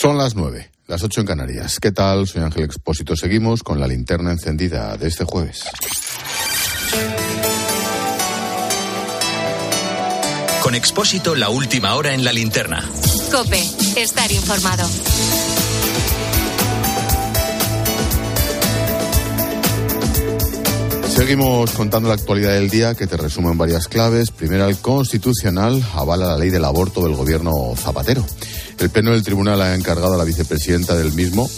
Son las nueve, las ocho en Canarias. ¿Qué tal? Soy Ángel Expósito. Seguimos con la linterna encendida de este jueves. Con Expósito, la última hora en la linterna. Cope, estar informado. Seguimos contando la actualidad del día que te resumo en varias claves. Primero, el Constitucional avala la ley del aborto del gobierno Zapatero. El Pleno del Tribunal ha encargado a la vicepresidenta del mismo,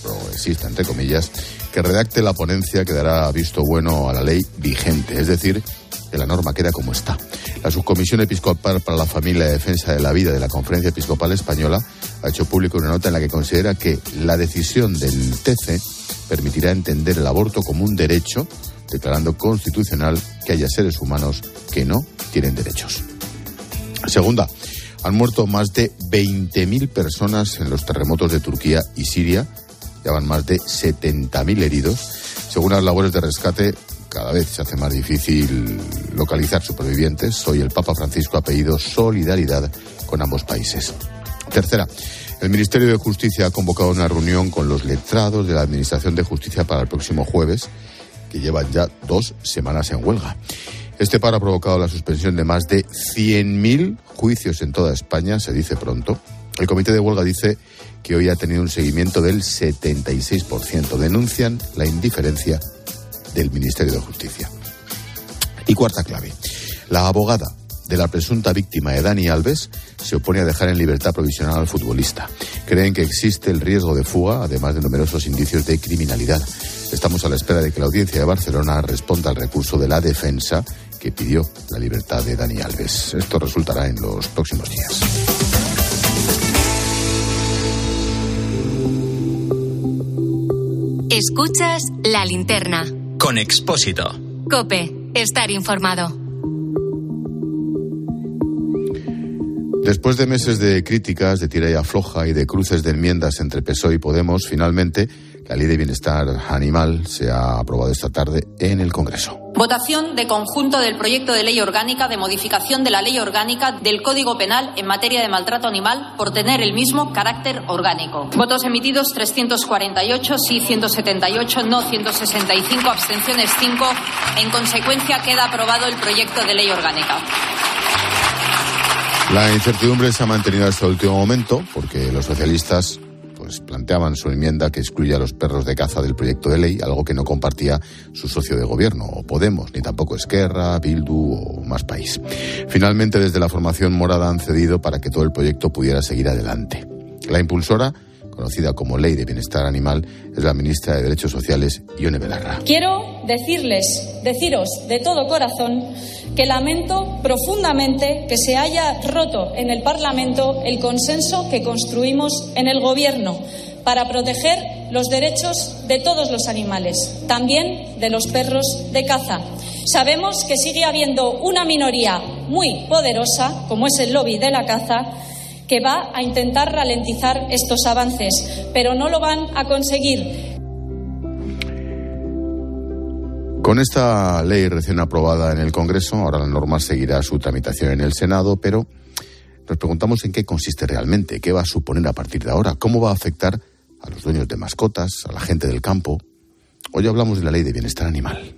progresista entre comillas, que redacte la ponencia que dará visto bueno a la ley vigente, es decir, que la norma queda como está. La Subcomisión Episcopal para la Familia y Defensa de la Vida de la Conferencia Episcopal Española ha hecho público una nota en la que considera que la decisión del TC permitirá entender el aborto como un derecho, declarando constitucional que haya seres humanos que no tienen derechos. Segunda, han muerto más de 20.000 personas en los terremotos de Turquía y Siria. Ya van más de 70.000 heridos. Según las labores de rescate, cada vez se hace más difícil localizar supervivientes. Hoy el Papa Francisco ha pedido solidaridad con ambos países. Tercera, el Ministerio de Justicia ha convocado una reunión con los letrados de la Administración de Justicia para el próximo jueves, que llevan ya dos semanas en huelga. Este paro ha provocado la suspensión de más de 100.000 juicios en toda España, se dice pronto. El comité de huelga dice que hoy ha tenido un seguimiento del 76%. Denuncian la indiferencia del Ministerio de Justicia. Y cuarta clave. La abogada de la presunta víctima de Dani Alves se opone a dejar en libertad provisional al futbolista. Creen que existe el riesgo de fuga, además de numerosos indicios de criminalidad. Estamos a la espera de que la audiencia de Barcelona responda al recurso de la defensa que pidió la libertad de Dani Alves. Esto resultará en los próximos días. Escuchas la linterna. Con Expósito. Cope, estar informado. Después de meses de críticas, de tira y afloja y de cruces de enmiendas entre PSOE y Podemos, finalmente la Ley de Bienestar Animal se ha aprobado esta tarde en el Congreso. Votación de conjunto del proyecto de ley orgánica de modificación de la ley orgánica del Código Penal en materia de maltrato animal por tener el mismo carácter orgánico. Votos emitidos 348, sí 178, no 165, abstenciones 5. En consecuencia, queda aprobado el proyecto de ley orgánica. La incertidumbre se ha mantenido hasta el último momento porque los socialistas pues planteaban su enmienda que excluye a los perros de caza del proyecto de ley, algo que no compartía su socio de gobierno, o Podemos, ni tampoco Esquerra, Bildu o Más País. Finalmente, desde la formación morada han cedido para que todo el proyecto pudiera seguir adelante. La impulsora conocida como Ley de Bienestar Animal, es la ministra de Derechos Sociales, Ione Belarra. Quiero decirles, deciros de todo corazón, que lamento profundamente que se haya roto en el Parlamento el consenso que construimos en el Gobierno para proteger los derechos de todos los animales, también de los perros de caza. Sabemos que sigue habiendo una minoría muy poderosa, como es el lobby de la caza, que va a intentar ralentizar estos avances, pero no lo van a conseguir. Con esta ley recién aprobada en el Congreso, ahora la norma seguirá su tramitación en el Senado, pero nos preguntamos en qué consiste realmente, qué va a suponer a partir de ahora, cómo va a afectar a los dueños de mascotas, a la gente del campo. Hoy hablamos de la ley de bienestar animal.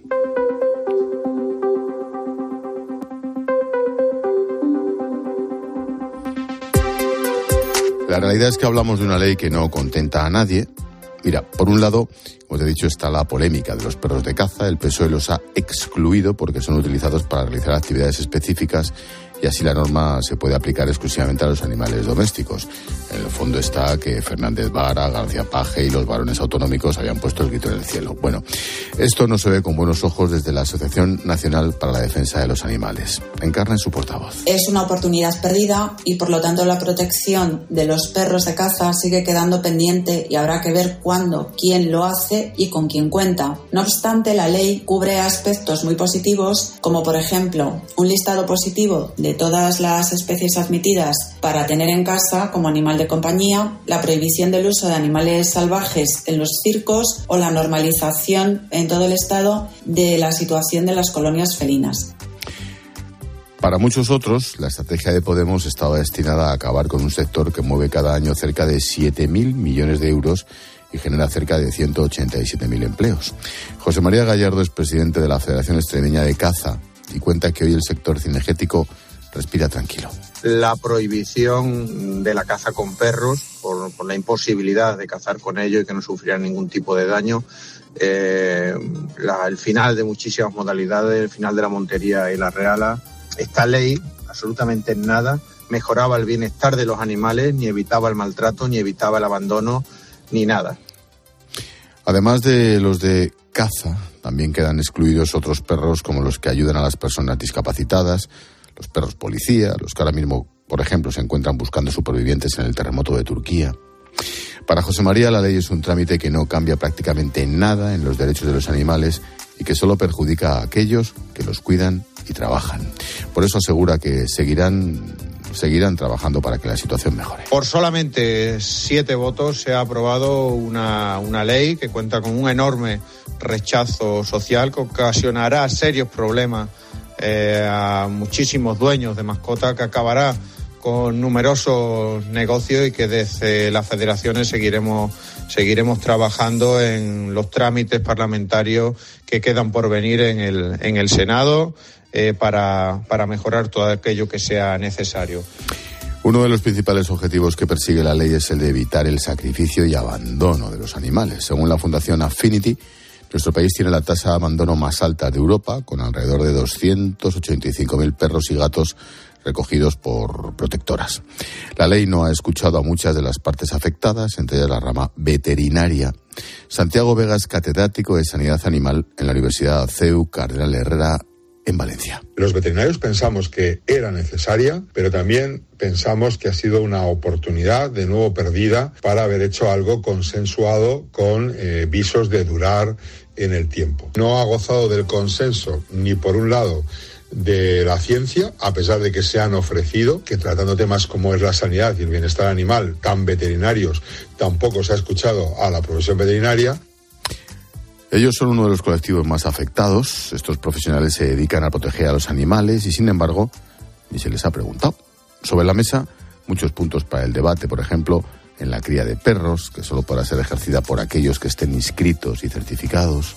La realidad es que hablamos de una ley que no contenta a nadie. Mira, por un lado, como te he dicho, está la polémica de los perros de caza. El PSOE los ha excluido porque son utilizados para realizar actividades específicas y así la norma se puede aplicar exclusivamente a los animales domésticos. En el fondo está que Fernández Vara, García Paje y los varones autonómicos habían puesto el grito en el cielo. Bueno, esto no se ve con buenos ojos desde la Asociación Nacional para la Defensa de los Animales. Encarna en su portavoz. Es una oportunidad perdida y por lo tanto la protección de los perros de caza sigue quedando pendiente y habrá que ver cuándo, quién lo hace y con quién cuenta. No obstante, la ley cubre aspectos muy positivos como por ejemplo un listado positivo de todas las especies admitidas para tener en casa como animal de compañía, la prohibición del uso de animales salvajes en los circos o la normalización en todo el estado de la situación de las colonias felinas. Para muchos otros, la estrategia de Podemos estaba destinada a acabar con un sector que mueve cada año cerca de 7.000 millones de euros y genera cerca de 187.000 empleos. José María Gallardo es presidente de la Federación Extremeña de Caza y cuenta que hoy el sector cinegético respira tranquilo. La prohibición de la caza con perros, por, la imposibilidad de cazar con ellos y que no sufrieran ningún tipo de daño, eh, el final de muchísimas modalidades, el final de la montería y la reala. Esta ley, absolutamente en nada, mejoraba el bienestar de los animales, ni evitaba el maltrato, ni evitaba el abandono, ni nada. Además de los de caza, también quedan excluidos otros perros como los que ayudan a las personas discapacitadas, los perros policía, los que ahora mismo, por ejemplo, se encuentran buscando supervivientes en el terremoto de Turquía. Para José María, la ley es un trámite que no cambia prácticamente nada en los derechos de los animales y que solo perjudica a aquellos que los cuidan y trabajan. Por eso asegura que seguirán seguirán trabajando para que la situación mejore. Por solamente siete votos se ha aprobado una, una ley que cuenta con un enorme rechazo social que ocasionará serios problemas eh, a muchísimos dueños de mascotas que acabará con numerosos negocios y que desde las federaciones seguiremos seguiremos trabajando en los trámites parlamentarios que quedan por venir en el, en el Senado eh, para, para mejorar todo aquello que sea necesario. Uno de los principales objetivos que persigue la ley es el de evitar el sacrificio y abandono de los animales. Según la Fundación Affinity, nuestro país tiene la tasa de abandono más alta de Europa, con alrededor de 285.000 perros y gatos recogidos por protectoras. La ley no ha escuchado a muchas de las partes afectadas, entre ellas la rama veterinaria. Santiago Vegas, catedrático de Sanidad Animal en la Universidad CEU Cardenal Herrera en Valencia. Los veterinarios pensamos que era necesaria, pero también pensamos que ha sido una oportunidad de nuevo perdida para haber hecho algo consensuado con eh, visos de durar en el tiempo. No ha gozado del consenso ni por un lado de la ciencia, a pesar de que se han ofrecido, que tratando temas como es la sanidad y el bienestar animal, tan veterinarios, tampoco se ha escuchado a la profesión veterinaria. Ellos son uno de los colectivos más afectados. Estos profesionales se dedican a proteger a los animales y, sin embargo, ni se les ha preguntado. Sobre la mesa, muchos puntos para el debate, por ejemplo, en la cría de perros, que solo podrá ser ejercida por aquellos que estén inscritos y certificados.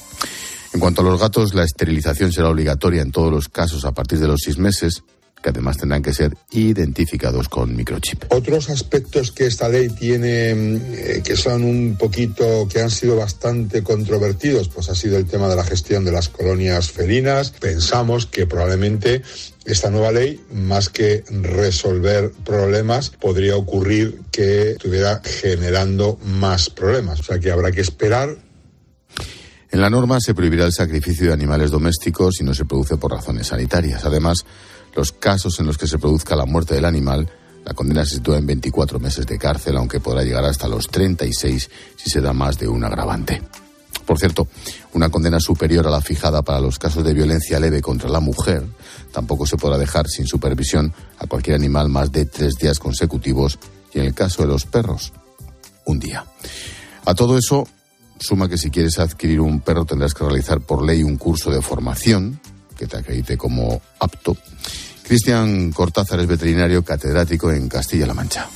En cuanto a los gatos, la esterilización será obligatoria en todos los casos a partir de los seis meses, que además tendrán que ser identificados con microchip. Otros aspectos que esta ley tiene eh, que son un poquito, que han sido bastante controvertidos, pues ha sido el tema de la gestión de las colonias felinas. Pensamos que probablemente esta nueva ley, más que resolver problemas, podría ocurrir que estuviera generando más problemas. O sea que habrá que esperar en la norma se prohibirá el sacrificio de animales domésticos si no se produce por razones sanitarias. Además, los casos en los que se produzca la muerte del animal, la condena se sitúa en 24 meses de cárcel, aunque podrá llegar hasta los 36 si se da más de un agravante. Por cierto, una condena superior a la fijada para los casos de violencia leve contra la mujer tampoco se podrá dejar sin supervisión a cualquier animal más de tres días consecutivos y en el caso de los perros, un día. A todo eso, suma que si quieres adquirir un perro tendrás que realizar por ley un curso de formación que te acredite como apto. Cristian Cortázar es veterinario catedrático en Castilla-La Mancha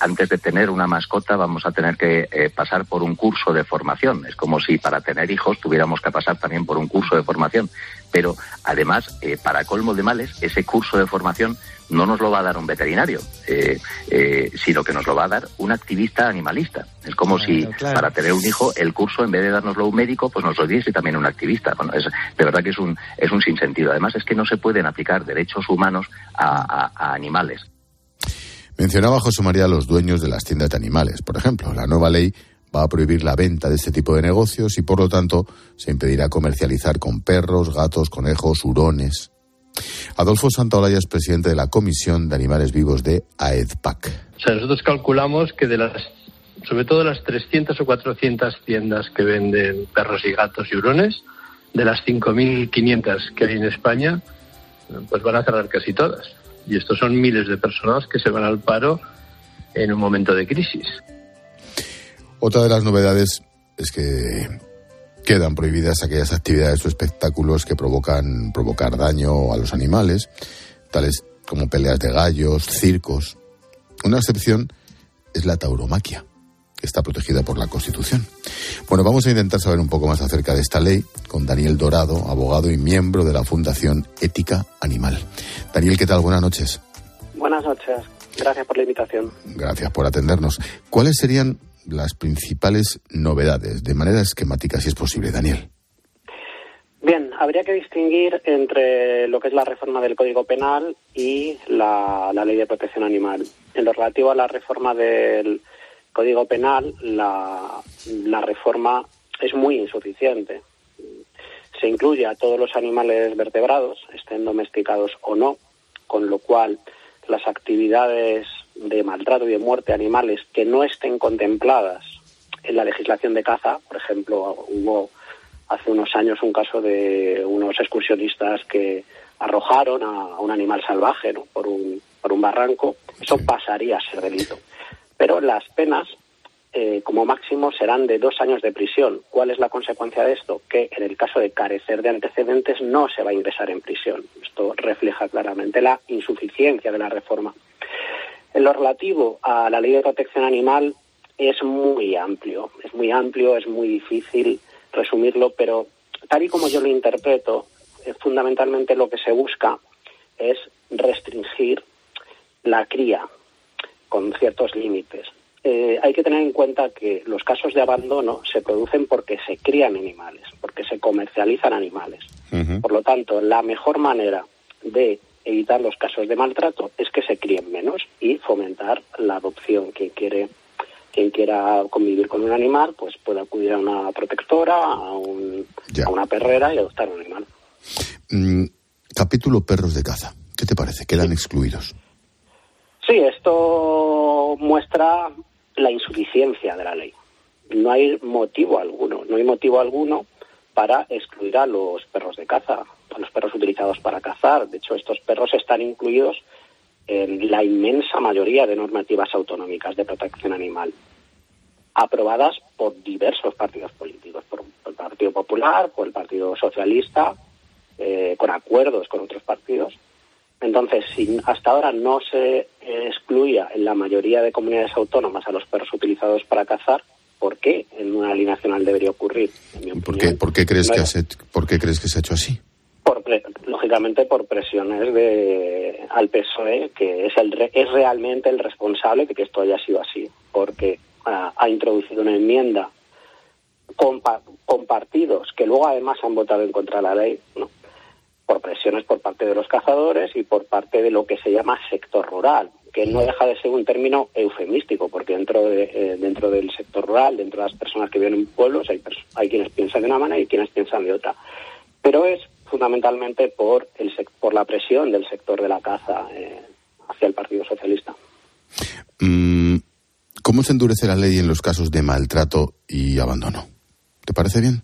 antes de tener una mascota vamos a tener que eh, pasar por un curso de formación. Es como si para tener hijos tuviéramos que pasar también por un curso de formación. Pero además, eh, para colmo de males, ese curso de formación no nos lo va a dar un veterinario, eh, sino que nos lo va a dar un activista animalista. Es como si para tener un hijo el curso, en vez de dárnoslo un médico, pues nos lo diese también un activista. Bueno, es, de verdad que es un, es un sinsentido. Además, es que no se pueden aplicar derechos humanos a animales. Mencionaba José María a los dueños de las tiendas de animales. Por ejemplo, la nueva ley va a prohibir la venta de este tipo de negocios y, por lo tanto, se impedirá comercializar con perros, gatos, conejos, hurones. Adolfo Santaolalla es presidente de la Comisión de Animales Vivos de AEDPAC. O sea, nosotros calculamos que de las, sobre todo las 300 o 400 tiendas que venden perros y gatos y hurones, de las 5.500 que hay en España, pues van a cerrar casi todas. Y estos son miles de personas que se van al paro en un momento de crisis. Otra de las novedades es que quedan prohibidas aquellas actividades o espectáculos que provocan provocar daño a los animales. tales como peleas de gallos, circos. Una excepción es la tauromaquia, que está protegida por la Constitución. Bueno, vamos a intentar saber un poco más acerca de esta ley con Daniel Dorado, abogado y miembro de la Fundación Ética Animal. Daniel, ¿qué tal? Buenas noches. Buenas noches. Gracias por la invitación. Gracias por atendernos. ¿Cuáles serían las principales novedades, de manera esquemática, si es posible, Daniel? Bien, habría que distinguir entre lo que es la reforma del Código Penal y la, Ley de Protección Animal. En lo relativo a la reforma del Código Penal, la, la reforma es muy insuficiente. Se incluye a todos los animales vertebrados, estén domesticados o no, con lo cual las actividades de maltrato y de muerte de animales que no estén contempladas en la legislación de caza, por ejemplo, hubo hace unos años un caso de unos excursionistas que arrojaron a, un animal salvaje por, un, por un barranco, eso pasaría a ser delito. Pero las penas, eh, como máximo, serán de dos años de prisión. ¿Cuál es la consecuencia de esto? Que en el caso de carecer de antecedentes no se va a ingresar en prisión. Esto refleja claramente la insuficiencia de la reforma. En lo relativo a la ley de protección animal es muy amplio, es muy amplio, es muy difícil resumirlo, pero tal y como yo lo interpreto, eh, fundamentalmente lo que se busca es restringir la cría con ciertos límites. Eh, hay que tener en cuenta que los casos de abandono se producen porque se crían animales, porque se comercializan animales. Por lo tanto, la mejor manera de evitar los casos de maltrato es que se críen menos y fomentar la adopción. que quiere quien quiera convivir con un animal, pues puede acudir a una protectora, a, una perrera y adoptar un animal. Mm, capítulo perros de caza. ¿Qué te parece? ¿Quedan excluidos? Sí, esto muestra la insuficiencia de la ley. No hay motivo alguno, no hay motivo alguno para excluir a los perros de caza, a los perros utilizados para cazar. De hecho, estos perros están incluidos en la inmensa mayoría de normativas autonómicas de protección animal aprobadas por diversos partidos políticos, por, el Partido Popular, por el Partido Socialista, eh, con acuerdos con otros partidos. Entonces, si hasta ahora no se excluía en la mayoría de comunidades autónomas a los perros utilizados para cazar, ¿por qué en una ley nacional debería ocurrir? ¿Por, qué, ¿Por, qué, crees que ¿Por qué crees que se ha hecho así? Por, lógicamente por presiones de al PSOE, que es, el, es realmente el responsable de que esto haya sido así, porque ha, introducido una enmienda con, partidos que luego además han votado en contra de la ley, ¿no? por presiones por parte de los cazadores y por parte de lo que se llama sector rural, que no deja de ser un término eufemístico, porque dentro de, eh, dentro del sector rural, dentro de las personas que viven en pueblos, hay, hay quienes piensan de una manera y quienes piensan de otra. Pero es fundamentalmente por, el, por la presión del sector de la caza eh, hacia el Partido Socialista. Mm, ¿Cómo se endurece la ley en los casos de maltrato y abandono? ¿Te parece bien?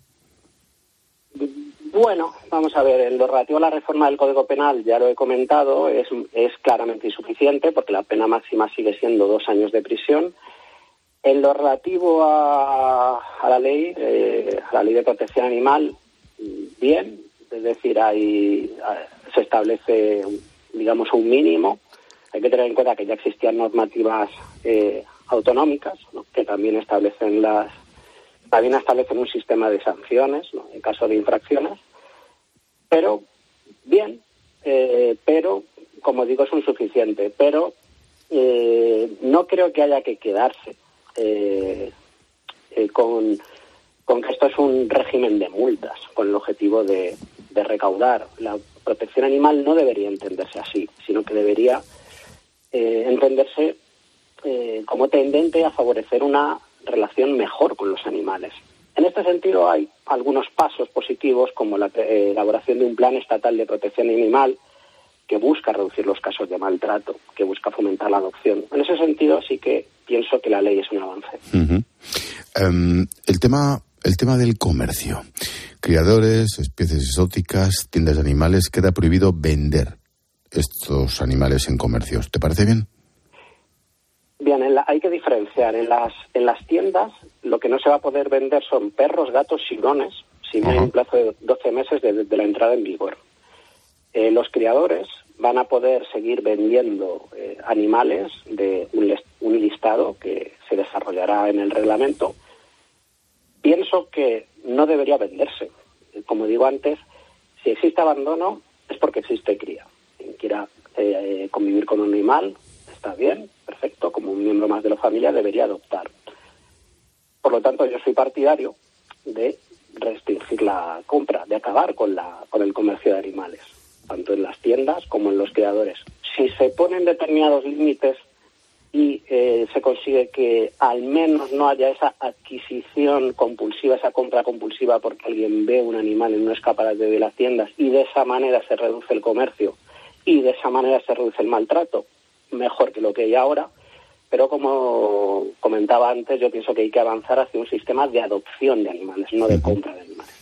Bueno, vamos a ver, en lo relativo a la reforma del Código Penal, ya lo he comentado, es, es claramente insuficiente porque la pena máxima sigue siendo dos años de prisión. En lo relativo a, la ley, eh, a la ley de protección animal, bien, es decir, hay, se establece, digamos, un mínimo. Hay que tener en cuenta que ya existían normativas eh, autonómicas que también establecen las también establecen un sistema de sanciones en caso de infracciones. Pero bien eh, pero como digo es insuficiente pero eh, no creo que haya que quedarse eh, con, con que esto es un régimen de multas con el objetivo de, de recaudar la protección animal no debería entenderse así sino que debería entenderse eh, como tendente a favorecer una relación mejor con los animales. En este sentido hay algunos pasos positivos como la eh, elaboración de un plan estatal de protección animal que busca reducir los casos de maltrato, que busca fomentar la adopción. En ese sentido sí que pienso que la ley es un avance. Em, el tema el tema del comercio. Criadores, especies exóticas, tiendas de animales, queda prohibido vender estos animales en comercios. ¿Te parece bien? Bien, hay que diferenciar. En las, en las tiendas lo que no se va a poder vender son perros, gatos y hurones, si no hay un plazo de 12 meses desde la entrada en vigor. Eh, los criadores van a poder seguir vendiendo eh, animales de un, listado que se desarrollará en el reglamento. Pienso que no debería venderse. Como digo antes, si existe abandono es porque existe cría. Quien quiera eh, convivir con un animal está bien, perfecto, como un miembro más de la familia debería adoptar. Por lo tanto, yo soy partidario de restringir la compra, de acabar con, la, con el comercio de animales tanto en las tiendas como en los creadores. Si se ponen determinados límites y eh, se consigue que al menos no haya esa adquisición compulsiva, esa compra compulsiva porque alguien ve un animal y no es capaz de las tiendas y de esa manera se reduce el comercio y de esa manera se reduce el maltrato, mejor que lo que hay ahora. Pero como comentaba antes, yo pienso que hay que avanzar hacia un sistema de adopción de animales, no de compra de animales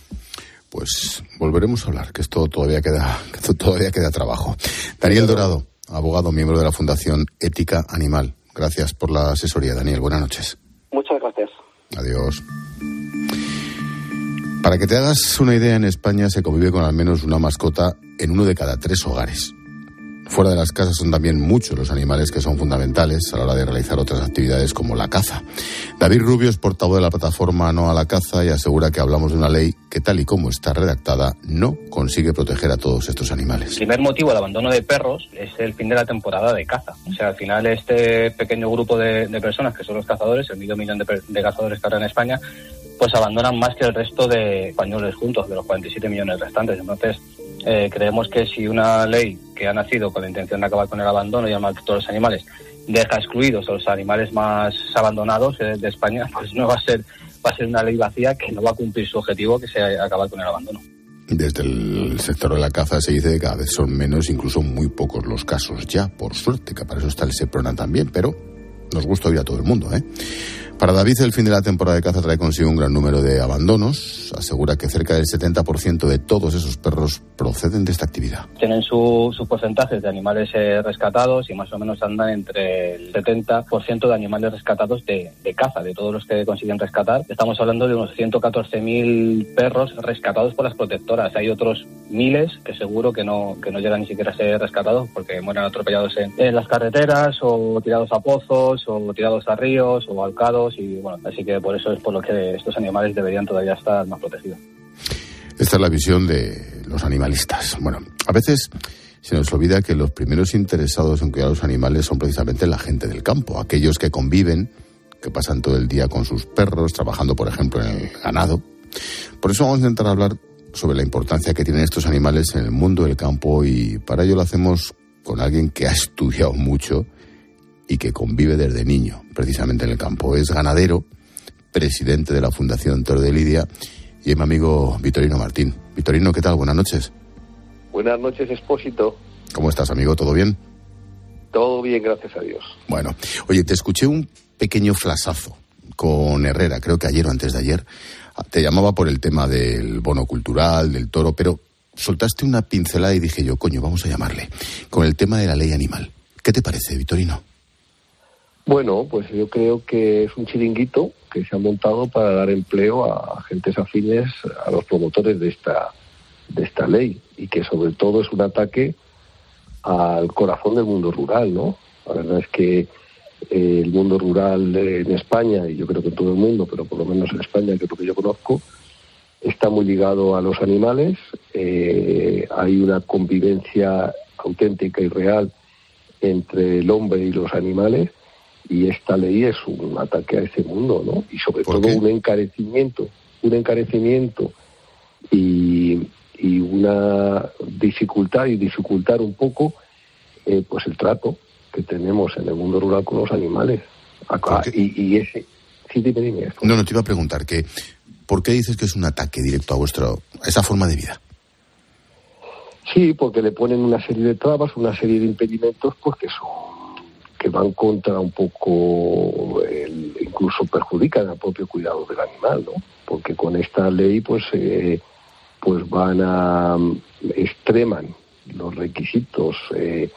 pues volveremos a hablar, que esto todavía queda, que esto todavía queda trabajo. Daniel Dorado, abogado, miembro de la Fundación Ética Animal. Gracias por la asesoría, Daniel. Buenas noches. Muchas gracias. Adiós. Para que te hagas una idea, en España se convive con al menos una mascota en uno de cada tres hogares. Fuera de las casas son también muchos los animales que son fundamentales a la hora de realizar otras actividades como la caza. David Rubio es portavoz de la plataforma No a la Caza y asegura que hablamos de una ley que tal y como está redactada no consigue proteger a todos estos animales. El primer motivo del abandono de perros es el fin de la temporada de caza. O sea, al final este pequeño grupo de, personas que son los cazadores, el medio millón de, de cazadores que ahora en España, pues abandonan más que el resto de españoles juntos, de los 47 millones restantes. Entonces, eh, creemos que si una ley que ha nacido con la intención de acabar con el abandono y el maltrato de los animales deja excluidos a los animales más abandonados eh, de España, pues no va a ser va a ser una ley vacía que no va a cumplir su objetivo, que sea acabar con el abandono. Desde el sector de la caza se dice que cada vez son menos, incluso muy pocos los casos ya, por suerte, que para eso está el SEPRONA también, pero nos gusta oír a todo el mundo, ¿eh? Para David, el fin de la temporada de caza trae consigo un gran número de abandonos. Asegura que cerca del 70% de todos esos perros proceden de esta actividad. Tienen sus su porcentajes de animales eh, rescatados y más o menos andan entre el 70% de animales rescatados de, caza, de todos los que consiguen rescatar. Estamos hablando de unos 114.000 perros rescatados por las protectoras. Hay otros miles que seguro que no, que no llegan ni siquiera a ser rescatados porque mueren atropellados en, en las carreteras o tirados a pozos o tirados a ríos o alcados y bueno, así que por eso es por lo que estos animales deberían todavía estar más protegidos. Esta es la visión de los animalistas. Bueno, a veces se nos olvida que los primeros interesados en cuidar a los animales son precisamente la gente del campo, aquellos que conviven, que pasan todo el día con sus perros, trabajando, por ejemplo, en el ganado. Por eso vamos a intentar hablar sobre la importancia que tienen estos animales en el mundo del campo y para ello lo hacemos con alguien que ha estudiado mucho y que convive desde niño, precisamente en el campo. Es ganadero, presidente de la Fundación Toro de Lidia y es mi amigo Vitorino Martín. Vitorino, ¿qué tal? Buenas noches. Buenas noches, Expósito. ¿Cómo estás, amigo? ¿Todo bien? Todo bien, gracias a Dios. Bueno, oye, te escuché un pequeño flasazo con Herrera, creo que ayer o antes de ayer. Te llamaba por el tema del bono cultural, del toro, pero soltaste una pincelada y dije yo, coño, vamos a llamarle, con el tema de la ley animal. ¿Qué te parece, Vitorino? Bueno, pues yo creo que es un chiringuito que se ha montado para dar empleo a agentes afines a los promotores de esta de esta ley y que sobre todo es un ataque al corazón del mundo rural, ¿no? La verdad es que eh, el mundo rural en España y yo creo que en todo el mundo, pero por lo menos en España, que es lo que yo conozco, está muy ligado a los animales. Eh, hay una convivencia auténtica y real entre el hombre y los animales y esta ley es un ataque a ese mundo, ¿no? Y sobre todo un encarecimiento, un encarecimiento y, y, una dificultad y dificultar un poco eh, pues el trato que tenemos en el mundo rural con los animales. y, y, ese... Sí, dime, dime. No, no, te iba a preguntar que ¿por qué dices que es un ataque directo a vuestra a esa forma de vida? Sí, porque le ponen una serie de trabas, una serie de impedimentos, pues que son que van contra un poco, el, incluso perjudican al propio cuidado del animal, ¿no? Porque con esta ley, pues, eh, pues van a extreman los requisitos eh,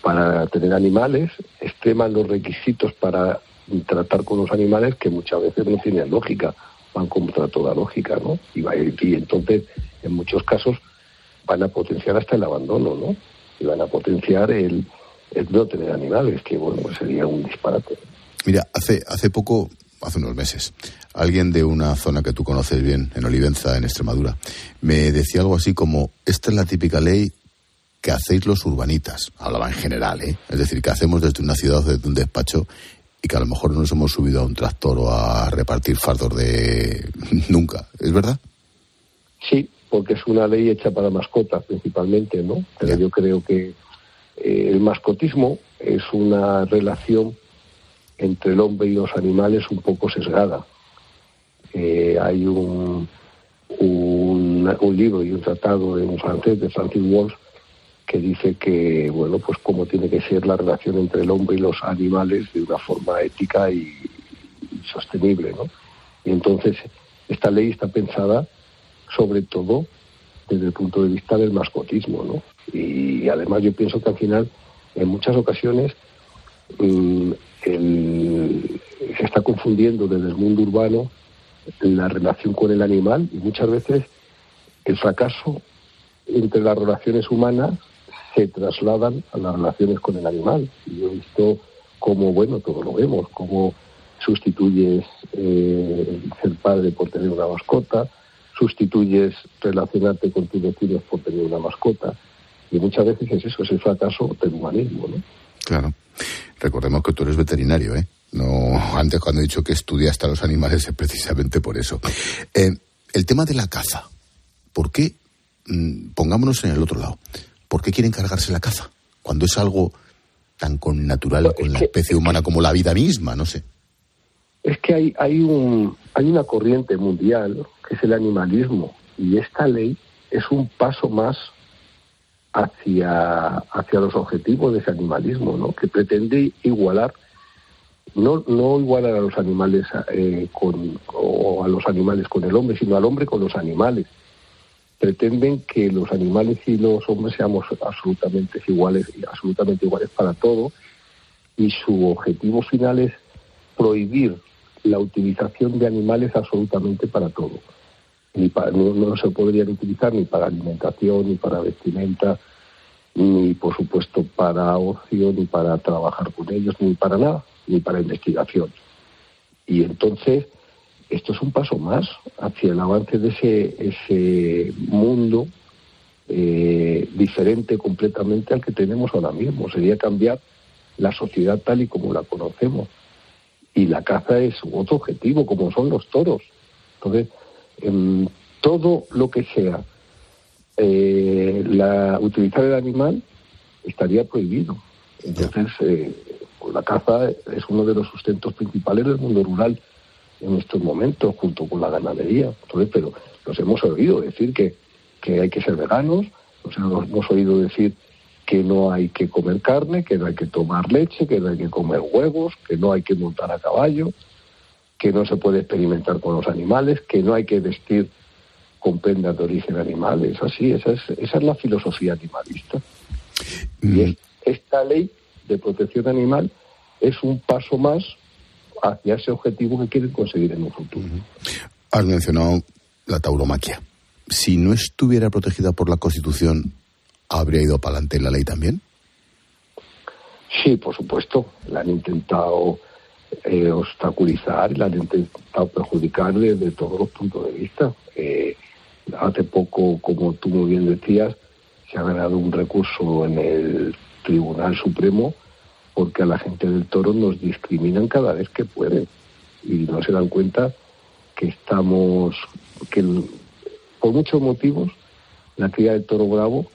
para tener animales, extreman los requisitos para tratar con los animales que muchas veces no tienen lógica, van contra toda lógica, ¿no? Y, y entonces, en muchos casos, van a potenciar hasta el abandono, ¿no? Y van a potenciar el, el no tener animales, que bueno, pues sería un disparate. Mira, hace, hace poco, hace unos meses, alguien de una zona que tú conoces bien, en Olivenza, en Extremadura, me decía algo así como, esta es la típica ley que hacéis los urbanitas, hablaba en general, ¿eh? es decir, que hacemos desde una ciudad, desde un despacho, y que a lo mejor no nos hemos subido a un tractor o a repartir fardos de nunca, ¿es verdad? Sí, porque es una ley hecha para mascotas principalmente, ¿no? Pero yo creo que el mascotismo es una relación entre el hombre y los animales un poco sesgada. Eh, hay un, un, libro y un tratado de un francés, de Francis Wolff, que dice que, bueno, pues cómo tiene que ser la relación entre el hombre y los animales de una forma ética y, y sostenible, ¿no? Y entonces, esta ley está pensada sobre todo desde el punto de vista del mascotismo, ¿no? Y además yo pienso que al final, en muchas ocasiones, el, se está confundiendo desde el mundo urbano la relación con el animal y muchas veces el fracaso entre las relaciones humanas se trasladan a las relaciones con el animal. Y yo he visto cómo, bueno, todo lo vemos, cómo sustituyes eh, ser padre por tener una mascota, sustituyes relacionarte con tus vecinos por tener una mascota. Y muchas veces es eso, es el fracaso del humanismo, ¿no? Claro. Recordemos que tú eres veterinario, ¿eh? No, antes cuando he dicho que estudiaste a los animales es precisamente por eso. Eh, el tema de la caza. ¿Por qué? Mm, pongámonos en el otro lado. ¿Por qué quieren cargarse la caza? Cuando es algo tan connatural Pues con la especie humana como la vida misma, no sé. Es que hay, hay, un, hay una corriente mundial que es el animalismo y esta ley es un paso más hacia, hacia los objetivos de ese animalismo, ¿no? que pretende igualar, no, no igualar a los animales eh, con, o a los animales con el hombre, sino al hombre con los animales. Pretenden que los animales y los hombres seamos absolutamente iguales, absolutamente iguales para todo, y su objetivo final es prohibir la utilización de animales absolutamente para todo. Ni para, no, se podrían utilizar ni para alimentación, ni para vestimenta, ni por supuesto para ocio, ni para trabajar con ellos, ni para nada, ni para investigación. Y entonces, esto es un paso más hacia el avance de ese, ese mundo eh, diferente completamente al que tenemos ahora mismo. Sería cambiar la sociedad tal y como la conocemos y la caza es otro objetivo, como son los toros. Entonces, en todo lo que sea eh, la, utilizar el animal estaría prohibido. Entonces, eh, la caza es uno de los sustentos principales del mundo rural en estos momentos, junto con la ganadería. Entonces, pero nos hemos oído decir que, que hay que ser veganos, nos hemos oído decir que no hay que comer carne, que no hay que tomar leche, que no hay que comer huevos, que no hay que montar a caballo, que no se puede experimentar con los animales, que no hay que vestir con prendas de origen animal. Es así, esa es, esa es la filosofía animalista. Mm. Y es, esta ley de protección animal es un paso más hacia ese objetivo que quieren conseguir en un futuro. Has mencionado la tauromaquia. Si no estuviera protegida por la Constitución, ¿habría ido para adelante la ley también? Sí, por supuesto. La han intentado eh, obstaculizar, la han intentado perjudicar desde todos los puntos de vista. Eh, hace poco, como tú muy bien decías, se ha ganado un recurso en el Tribunal Supremo porque a la gente del toro nos discriminan cada vez que pueden y no se dan cuenta que estamos, que por muchos motivos la cría del toro bravo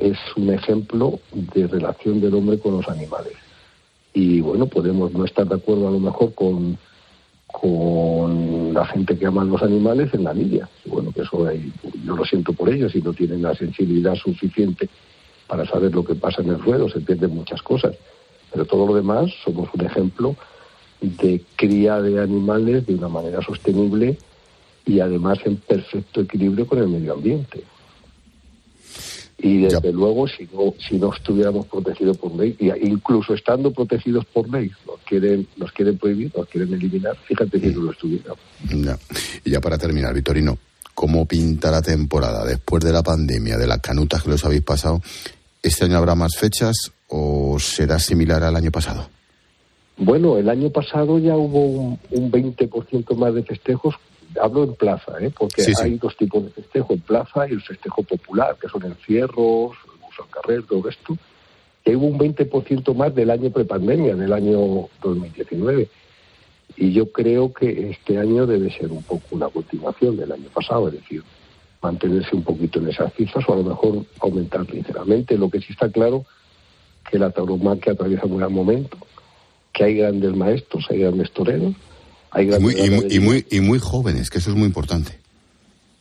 es un ejemplo de relación del hombre con los animales. Y bueno, podemos no estar de acuerdo a lo mejor con, con la gente que ama los animales en la Lidia. Bueno, que eso yo lo siento por ellos y no tienen la sensibilidad suficiente para saber lo que pasa en el ruedo, se pierden muchas cosas. Pero todo lo demás somos un ejemplo de cría de animales de una manera sostenible y además en perfecto equilibrio con el medio ambiente. Y desde ya. luego, si no, si no estuviéramos protegidos por ley, y incluso estando protegidos por ley, nos quieren, nos quieren prohibir, nos quieren eliminar, fíjate si no lo estuviéramos. Ya. Y ya para terminar, Vitorino, cómo pinta la temporada después de la pandemia, de las canutas que los habéis pasado, ¿este año habrá más fechas o será similar al año pasado? Bueno, el año pasado ya hubo un, 20% más de festejos. Hablo en plaza, ¿eh? porque hay dos tipos de festejo, en plaza y el festejo popular, que son encierros, uso carrer, todo esto. Que hubo un 20% más del año prepandemia, del año 2019. Y yo creo que este año debe ser un poco una continuación del año pasado, es decir, mantenerse un poquito en esas cifras o a lo mejor aumentar ligeramente. Lo que sí está claro que la tauromaquia atraviesa un gran momento que hay grandes maestros, hay grandes toreros, hay y, muy, y, muy, y, muy, jóvenes, que eso es muy importante.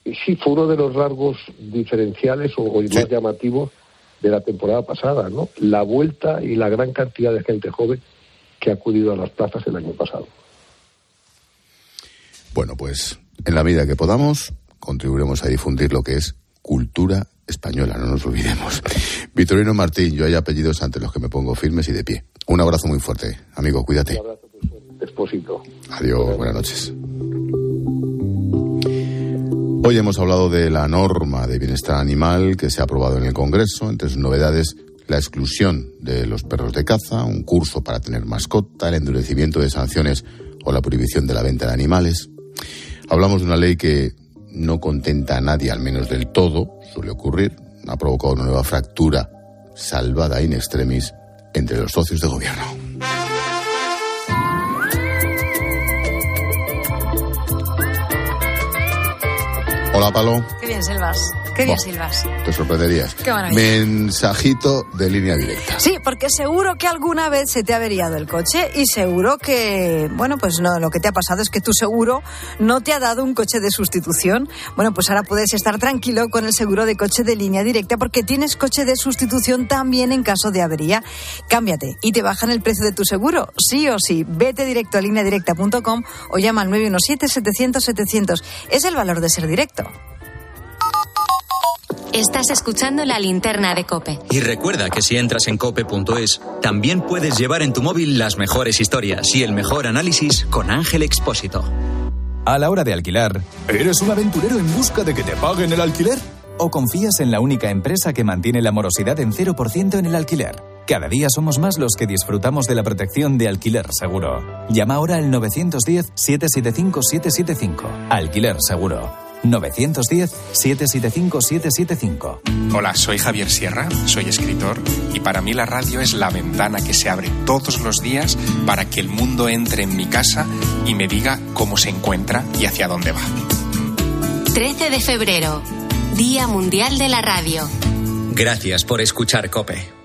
Sí, fue uno de los rasgos diferenciales o, más llamativos de la temporada pasada, ¿no? La vuelta y la gran cantidad de gente joven que ha acudido a las plazas el año pasado. Bueno, pues en la medida que podamos, contribuiremos a difundir lo que es cultura española, no nos olvidemos. Vitorino Martín, yo hay apellidos ante los que me pongo firmes y de pie. Un abrazo muy fuerte, amigo, cuídate. Un abrazo Adiós, buenas noches. Hoy hemos hablado de la norma de bienestar animal que se ha aprobado en el Congreso. Entre sus novedades, la exclusión de los perros de caza, un curso para tener mascota, el endurecimiento de sanciones o la prohibición de la venta de animales. Hablamos de una ley que no contenta a nadie, al menos del todo, suele ocurrir, ha provocado una nueva fractura salvada in extremis entre los socios de gobierno. Hola, Palo. Qué bien, Selvas. Qué bien silbas. Te sorprenderías. Qué Mensajito de línea directa. Sí, porque seguro que alguna vez se te ha averiado el coche y seguro que, bueno, pues no, lo que te ha pasado es que tu seguro no te ha dado un coche de sustitución. Bueno, pues ahora puedes estar tranquilo con el seguro de coche de línea directa porque tienes coche de sustitución también en caso de avería. Cámbiate y te bajan el precio de tu seguro, sí o sí. Vete directo a lineadirecta.com o llama al 917-700-700. Es el valor de ser directo. Estás escuchando la linterna de Cope. Y recuerda que si entras en cope.es, también puedes llevar en tu móvil las mejores historias y el mejor análisis con Ángel Expósito. A la hora de alquilar, ¿eres un aventurero en busca de que te paguen el alquiler? ¿O confías en la única empresa que mantiene la morosidad en 0% en el alquiler? Cada día somos más los que disfrutamos de la protección de alquiler seguro. Llama ahora al 910-775-775. Alquiler seguro. 910-775-775. Hola, soy Javier Sierra, soy escritor y para mí la radio es la ventana que se abre todos los días para que el mundo entre en mi casa y me diga cómo se encuentra y hacia dónde va. 13 de febrero, Día Mundial de la Radio. Gracias por escuchar Cope.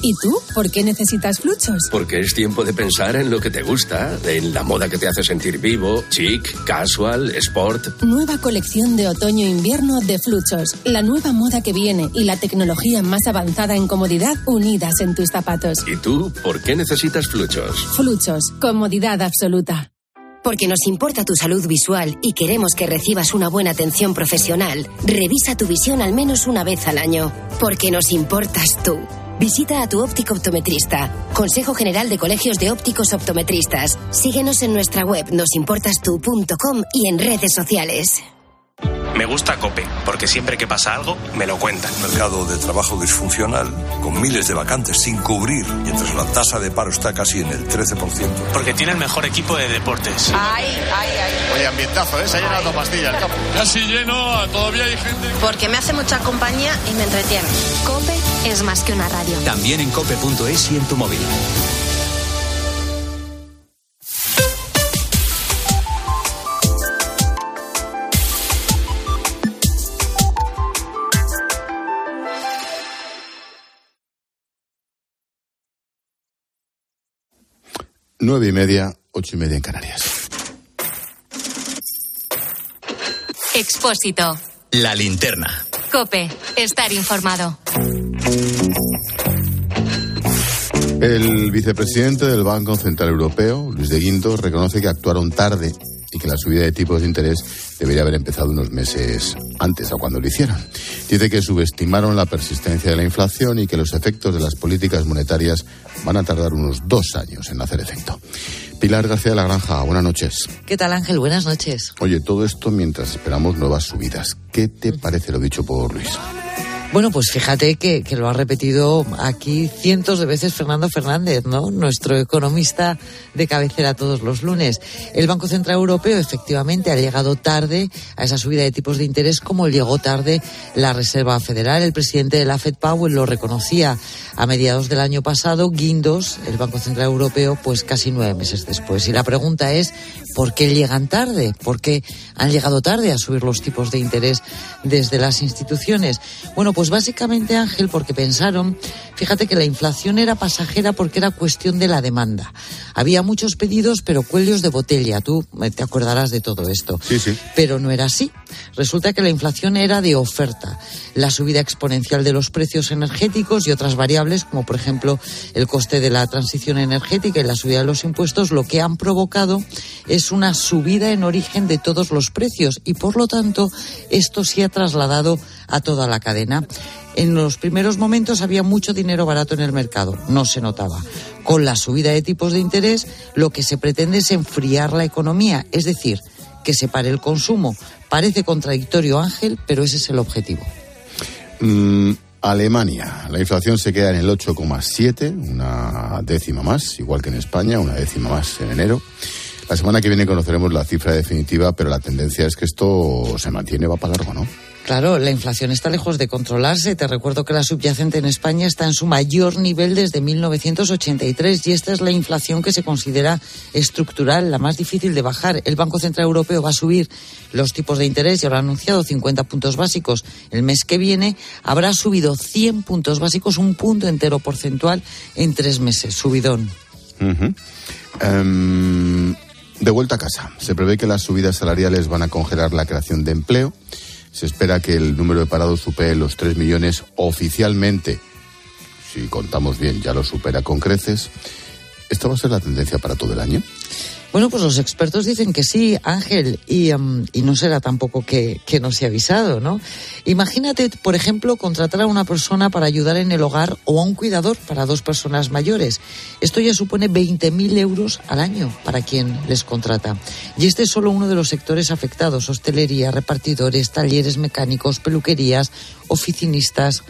¿Y tú? ¿Por qué necesitas fluchos? Porque es tiempo de pensar en lo que te gusta, en la moda que te hace sentir vivo, chic, casual, sport. Nueva colección de otoño-invierno de fluchos. La nueva moda que viene y la tecnología más avanzada en comodidad unidas en tus zapatos. ¿Y tú? ¿Por qué necesitas fluchos? Fluchos. Comodidad absoluta. Porque nos importa tu salud visual y queremos que recibas una buena atención profesional, revisa tu visión al menos una vez al año. Porque nos importas tú. Visita a tu óptico optometrista. Consejo General de Colegios de Ópticos Optometristas. Síguenos en nuestra web nosimportastu.com y en redes sociales. Me gusta Cope, porque siempre que pasa algo, me lo cuentan. Mercado de trabajo disfuncional, con miles de vacantes sin cubrir, mientras la tasa de paro está casi en el 13%. Porque tiene el mejor equipo de deportes. Ay, ay, ay. Oye, ambientazo, ¿eh? Se ha llenado pastillas Casi lleno, todavía hay gente. Porque me hace mucha compañía y me entretiene. Cope es más que una radio. También en cope.es y en tu móvil. Nueve y media, ocho y media en Canarias. Expósito. La linterna. Cope, estar informado. El vicepresidente del Banco Central Europeo, Luis de Guindos, reconoce que actuaron tarde y que la subida de tipos de interés debería haber empezado unos meses antes a cuando lo hicieron. Dice que subestimaron la persistencia de la inflación y que los efectos de las políticas monetarias van a tardar unos dos años en hacer efecto. Pilar García de la Granja, buenas noches. ¿Qué tal Ángel? Buenas noches. Oye, todo esto mientras esperamos nuevas subidas. ¿Qué te parece lo dicho por Luis? Bueno, pues fíjate que, que, lo ha repetido aquí cientos de veces Fernando Fernández, ¿no? Nuestro economista de cabecera todos los lunes. El Banco Central Europeo efectivamente ha llegado tarde a esa subida de tipos de interés como llegó tarde la Reserva Federal. El presidente de la Fed Powell lo reconocía a mediados del año pasado. Guindos, el Banco Central Europeo, pues casi nueve meses después. Y la pregunta es, ¿por qué llegan tarde? ¿Por qué han llegado tarde a subir los tipos de interés desde las instituciones? Bueno, pues básicamente, Ángel, porque pensaron, fíjate que la inflación era pasajera porque era cuestión de la demanda. Había muchos pedidos, pero cuellos de botella. Tú te acordarás de todo esto. Sí, sí. Pero no era así. Resulta que la inflación era de oferta. La subida exponencial de los precios energéticos y otras variables, como por ejemplo el coste de la transición energética y la subida de los impuestos, lo que han provocado es una subida en origen de todos los precios y por lo tanto esto se ha trasladado a toda la cadena. En los primeros momentos había mucho dinero barato en el mercado, no se notaba. Con la subida de tipos de interés, lo que se pretende es enfriar la economía, es decir, que se pare el consumo. Parece contradictorio, Ángel, pero ese es el objetivo. Mm, Alemania, la inflación se queda en el 8,7, una décima más, igual que en España, una décima más en enero. La semana que viene conoceremos la cifra definitiva, pero la tendencia es que esto se mantiene, va para largo, ¿no? Claro, la inflación está lejos de controlarse. Te recuerdo que la subyacente en España está en su mayor nivel desde 1983 y esta es la inflación que se considera estructural, la más difícil de bajar. El Banco Central Europeo va a subir los tipos de interés y ahora ha anunciado 50 puntos básicos. El mes que viene habrá subido 100 puntos básicos, un punto entero porcentual en tres meses. Subidón. Uh -huh. um, de vuelta a casa. Se prevé que las subidas salariales van a congelar la creación de empleo. Se espera que el número de parados supere los 3 millones oficialmente. Si contamos bien, ya lo supera con creces. ¿Esta va a ser la tendencia para todo el año? Bueno, pues los expertos dicen que sí, Ángel, y, um, y no será tampoco que, no se ha avisado, ¿no? Imagínate, por ejemplo, contratar a una persona para ayudar en el hogar o a un cuidador para dos personas mayores. Esto ya supone 20.000 euros al año para quien les contrata. Y este es solo uno de los sectores afectados, hostelería, repartidores, talleres mecánicos, peluquerías, oficinistas.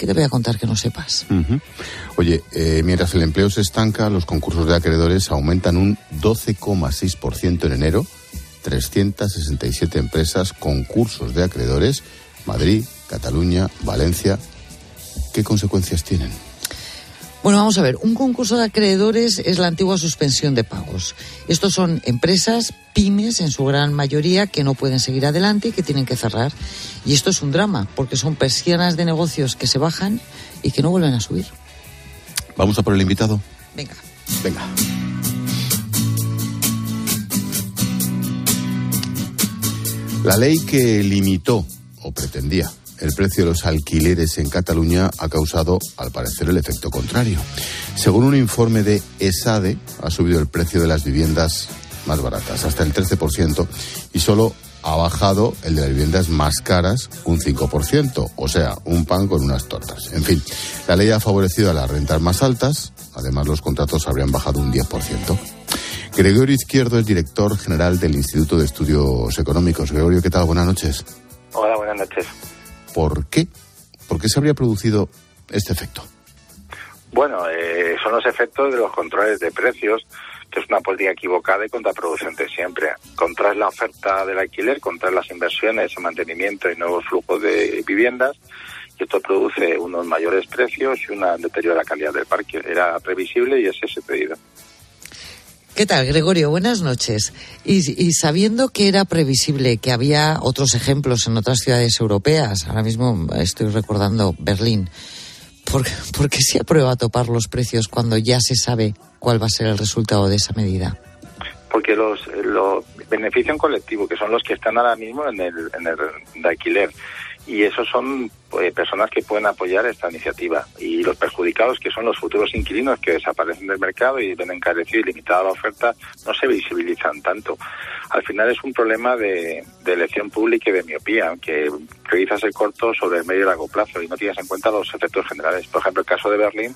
¿Qué te voy a contar que no sepas? Oye, eh, mientras el empleo se estanca, los concursos de acreedores aumentan un 12,6% en enero. 367 empresas, concursos de acreedores, Madrid, Cataluña, Valencia. ¿Qué consecuencias tienen? Bueno, vamos a ver, un concurso de acreedores es la antigua suspensión de pagos. Estos son empresas, pymes en su gran mayoría, que no pueden seguir adelante y que tienen que cerrar. Y esto es un drama, porque son persianas de negocios que se bajan y que no vuelven a subir. Vamos a por el invitado. Venga. Venga. La ley que limitó o pretendía el precio de los alquileres en Cataluña ha causado, al parecer, el efecto contrario. Según un informe de ESADE, ha subido el precio de las viviendas más baratas, hasta el 13%, y solo ha bajado el de las viviendas más caras un 5%, o sea, un pan con unas tortas. En fin, la ley ha favorecido a las rentas más altas, además los contratos habrían bajado un 10%. Gregorio Izquierdo es director general del Instituto de Estudios Económicos. Gregorio, ¿qué tal? Buenas noches. Hola, buenas noches. ¿Por qué? ¿Por qué se habría producido este efecto? Bueno, eh, son los efectos de los controles de precios, que es una política equivocada y contraproducente siempre. Contraes la oferta del alquiler, contraes las inversiones en mantenimiento y nuevos flujos de viviendas, y esto produce unos mayores precios y una deterioro de la calidad del parque. Era previsible y es ese pedido. ¿Qué tal, Gregorio? Buenas noches. Y, y, sabiendo que era previsible que había otros ejemplos en otras ciudades europeas, ahora mismo estoy recordando Berlín, ¿por, ¿por qué se aprueba a topar los precios cuando ya se sabe cuál va a ser el resultado de esa medida? Porque los, los beneficios colectivos, que son los que están ahora mismo en el, en el de alquiler, y esos son pues, personas que pueden apoyar esta iniciativa. Y los perjudicados, que son los futuros inquilinos que desaparecen del mercado y ven encarecido y limitada la oferta, no se visibilizan tanto. Al final es un problema de, elección pública y de miopía, que priorizas el corto sobre el medio y largo plazo y no tienes en cuenta los efectos generales. Por ejemplo, el caso de Berlín,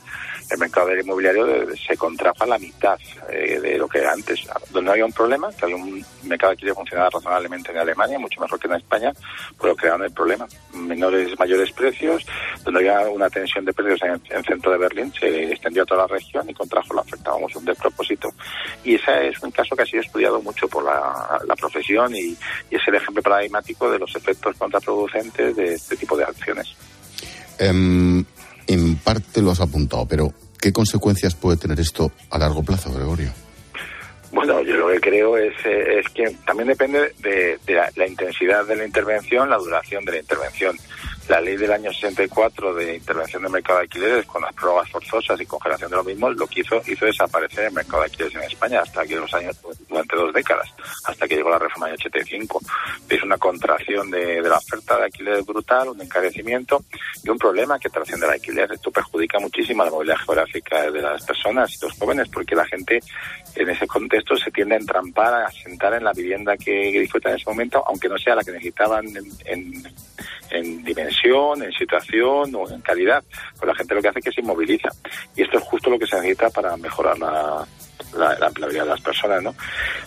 el mercado del inmobiliario se contraja a la mitad eh, de lo que era antes. Donde había un problema, que había un mercado que funcionaba razonablemente en Alemania, mucho mejor que en España, pero crearon el problema. Menores, mayores precios, donde había una tensión de precios en, el centro de Berlín, se extendió a toda la región y contrajo la oferta, vamos, un despropósito. Y ese es un caso que ha sido estudiado mucho por la, profesión y, es el ejemplo paradigmático de los efectos contraproducentes de este tipo de acciones. Em, en parte lo has apuntado, pero ¿qué consecuencias puede tener esto a largo plazo, Gregorio? Bueno, yo lo que creo es, eh, es que también depende de, la, intensidad de la intervención, la duración de la intervención la ley del año 64 de intervención del mercado de alquileres con las pruebas forzosas y congelación de lo mismo, lo que hizo, hizo desaparecer el mercado de alquileres en España hasta que los años, durante dos décadas, hasta que llegó la reforma del 85. Es una contracción de, la oferta de alquileres brutal, un encarecimiento y un problema que trasciende el alquiler. Esto perjudica muchísimo la movilidad geográfica de las personas y los jóvenes porque la gente en ese contexto se tiende a entrampar, a sentar en la vivienda que, disfruta en ese momento, aunque no sea la que necesitaban en en dimensión, en situación o en calidad. Pues la gente lo que hace es que se inmoviliza. Y esto es justo lo que se necesita para mejorar la, la, la empleabilidad de las personas, ¿no?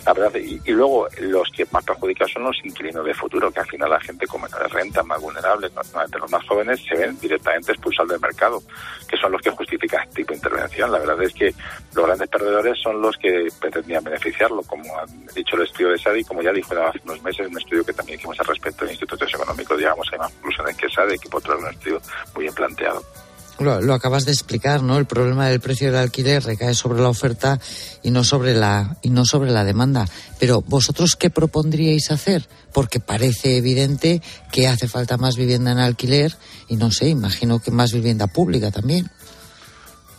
La verdad, y, luego los que más perjudican son los inquilinos de futuro, que al final la gente con menores rentas, más vulnerables, normalmente los más jóvenes, se ven directamente expulsados del mercado, que son los que justifican este tipo de intervención. La verdad es que los grandes perdedores son los que pretendían beneficiarlo, como han dicho el estudio de SADI, como ya dijo hace unos meses, un estudio que también hicimos al respecto de institutos económicos, digamos, hay más conclusiones que SADI, que por otro un estudio muy bien planteado. Lo, acabas de explicar, ¿no? El problema del precio del alquiler recae sobre la oferta y no sobre la y no sobre la demanda. Pero vosotros qué propondríais hacer? Porque parece evidente que hace falta más vivienda en alquiler y no sé, imagino que más vivienda pública también.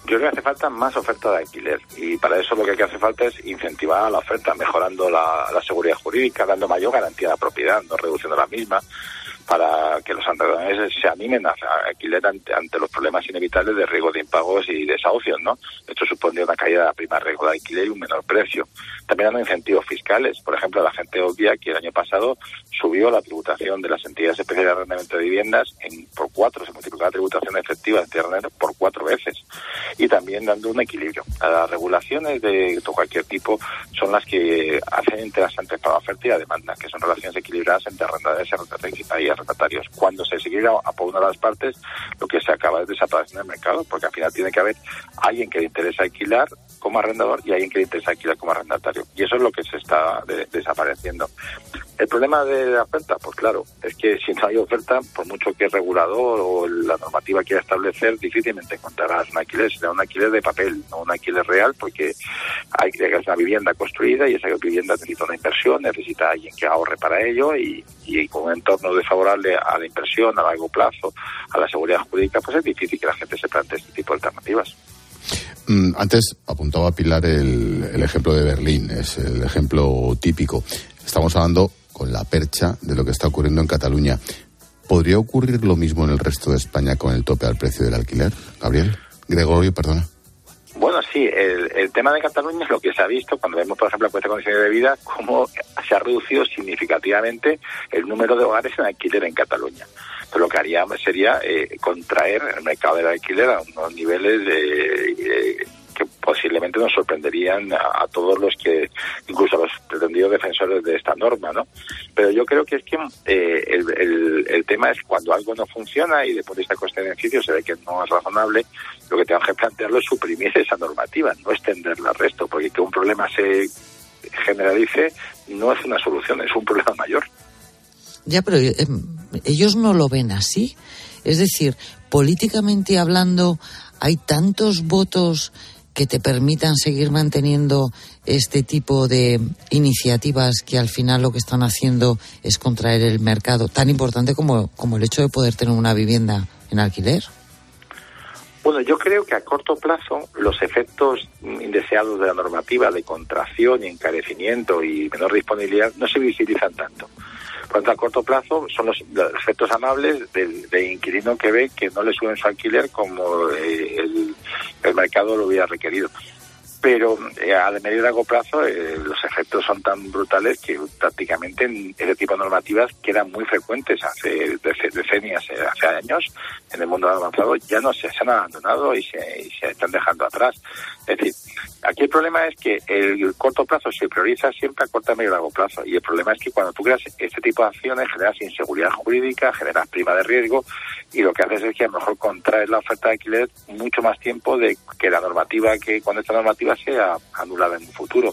Yo creo que hace falta más oferta de alquiler y para eso lo que hace falta es incentivar a la oferta, mejorando la, la seguridad jurídica, dando mayor garantía de la propiedad, no reduciendo la misma para que los androides se animen a, alquiler ante, los problemas inevitables de riesgo de impagos y desahucios, ¿no? Esto supondría una caída de la prima riesgo de alquiler y un menor precio. También dando incentivos fiscales. Por ejemplo, la gente obvia que el año pasado subió la tributación de las entidades especiales de arrendamiento de viviendas en, por cuatro, se multiplicó la tributación efectiva de tierra por cuatro veces. Y también dando un equilibrio. Las regulaciones de cualquier tipo son las que hacen interesantes para la oferta y la demanda, que son relaciones equilibradas entre arrendadores y arrendatarios. Cuando se sigue a por una de las partes, lo que se acaba es desapareciendo el mercado, porque al final tiene que haber alguien que le interesa alquilar como arrendador y alguien que le interesa alquilar como arrendatario. Y eso es lo que se está desapareciendo. El problema de la oferta, pues claro, es que si no hay oferta, por mucho que el regulador o la normativa quiera establecer, difícilmente encontrarás un alquiler. Será un alquiler de papel, no un alquiler real, porque hay que una vivienda construida y esa vivienda necesita una inversión, necesita alguien que ahorre para ello y, y con un entorno desfavorable a la inversión a largo plazo, a la seguridad jurídica, pues es difícil que la gente se plantee este tipo de alternativas. Mm, antes apuntaba Pilar el, el ejemplo de Berlín, es el ejemplo típico. Estamos hablando con la percha de lo que está ocurriendo en Cataluña. ¿Podría ocurrir lo mismo en el resto de España con el tope al precio del alquiler? Gabriel, Gregorio, perdona. Bueno, sí, el, tema de Cataluña es lo que se ha visto cuando vemos, por ejemplo, la cuesta de condiciones de vida, cómo se ha reducido significativamente el número de hogares en alquiler en Cataluña. Pero lo que haría sería eh, contraer el mercado del alquiler a unos niveles de, que posiblemente nos sorprenderían a, todos los que, incluso a los pretendidos defensores de esta norma, ¿no? Pero yo creo que es que eh, el, tema es cuando algo no funciona y después de esta coste-beneficio se ve que no es razonable, lo que tenemos que plantearlo es suprimir esa normativa, no extenderla al resto, porque que un problema se generalice no es una solución, es un problema mayor. Ya, pero eh, ellos no lo ven así. Es decir, políticamente hablando, hay tantos votos que te permitan seguir manteniendo este tipo de iniciativas que al final lo que están haciendo es contraer el mercado, tan importante como, como el hecho de poder tener una vivienda en alquiler? Bueno, yo creo que a corto plazo los efectos indeseados de la normativa de contracción y encarecimiento y menor disponibilidad no se visibilizan tanto. Por tanto, a corto plazo son los, efectos amables del, inquilino que ve que no le suben su alquiler como eh, el, el mercado lo hubiera requerido pero eh, a medio y largo plazo eh, los efectos son tan brutales que prácticamente en ese tipo de normativas que eran muy frecuentes hace decenias, eh, hace años en el mundo avanzado, ya no se, se han abandonado y se, y se, están dejando atrás. Es decir, aquí el problema es que el corto plazo se prioriza siempre a corto, medio y largo plazo y el problema es que cuando tú creas este tipo de acciones generas inseguridad jurídica, generas prima de riesgo y lo que haces es que a lo mejor contraes la oferta de alquiler mucho más tiempo de que la normativa, que cuando esta normativa sea anulada en un futuro.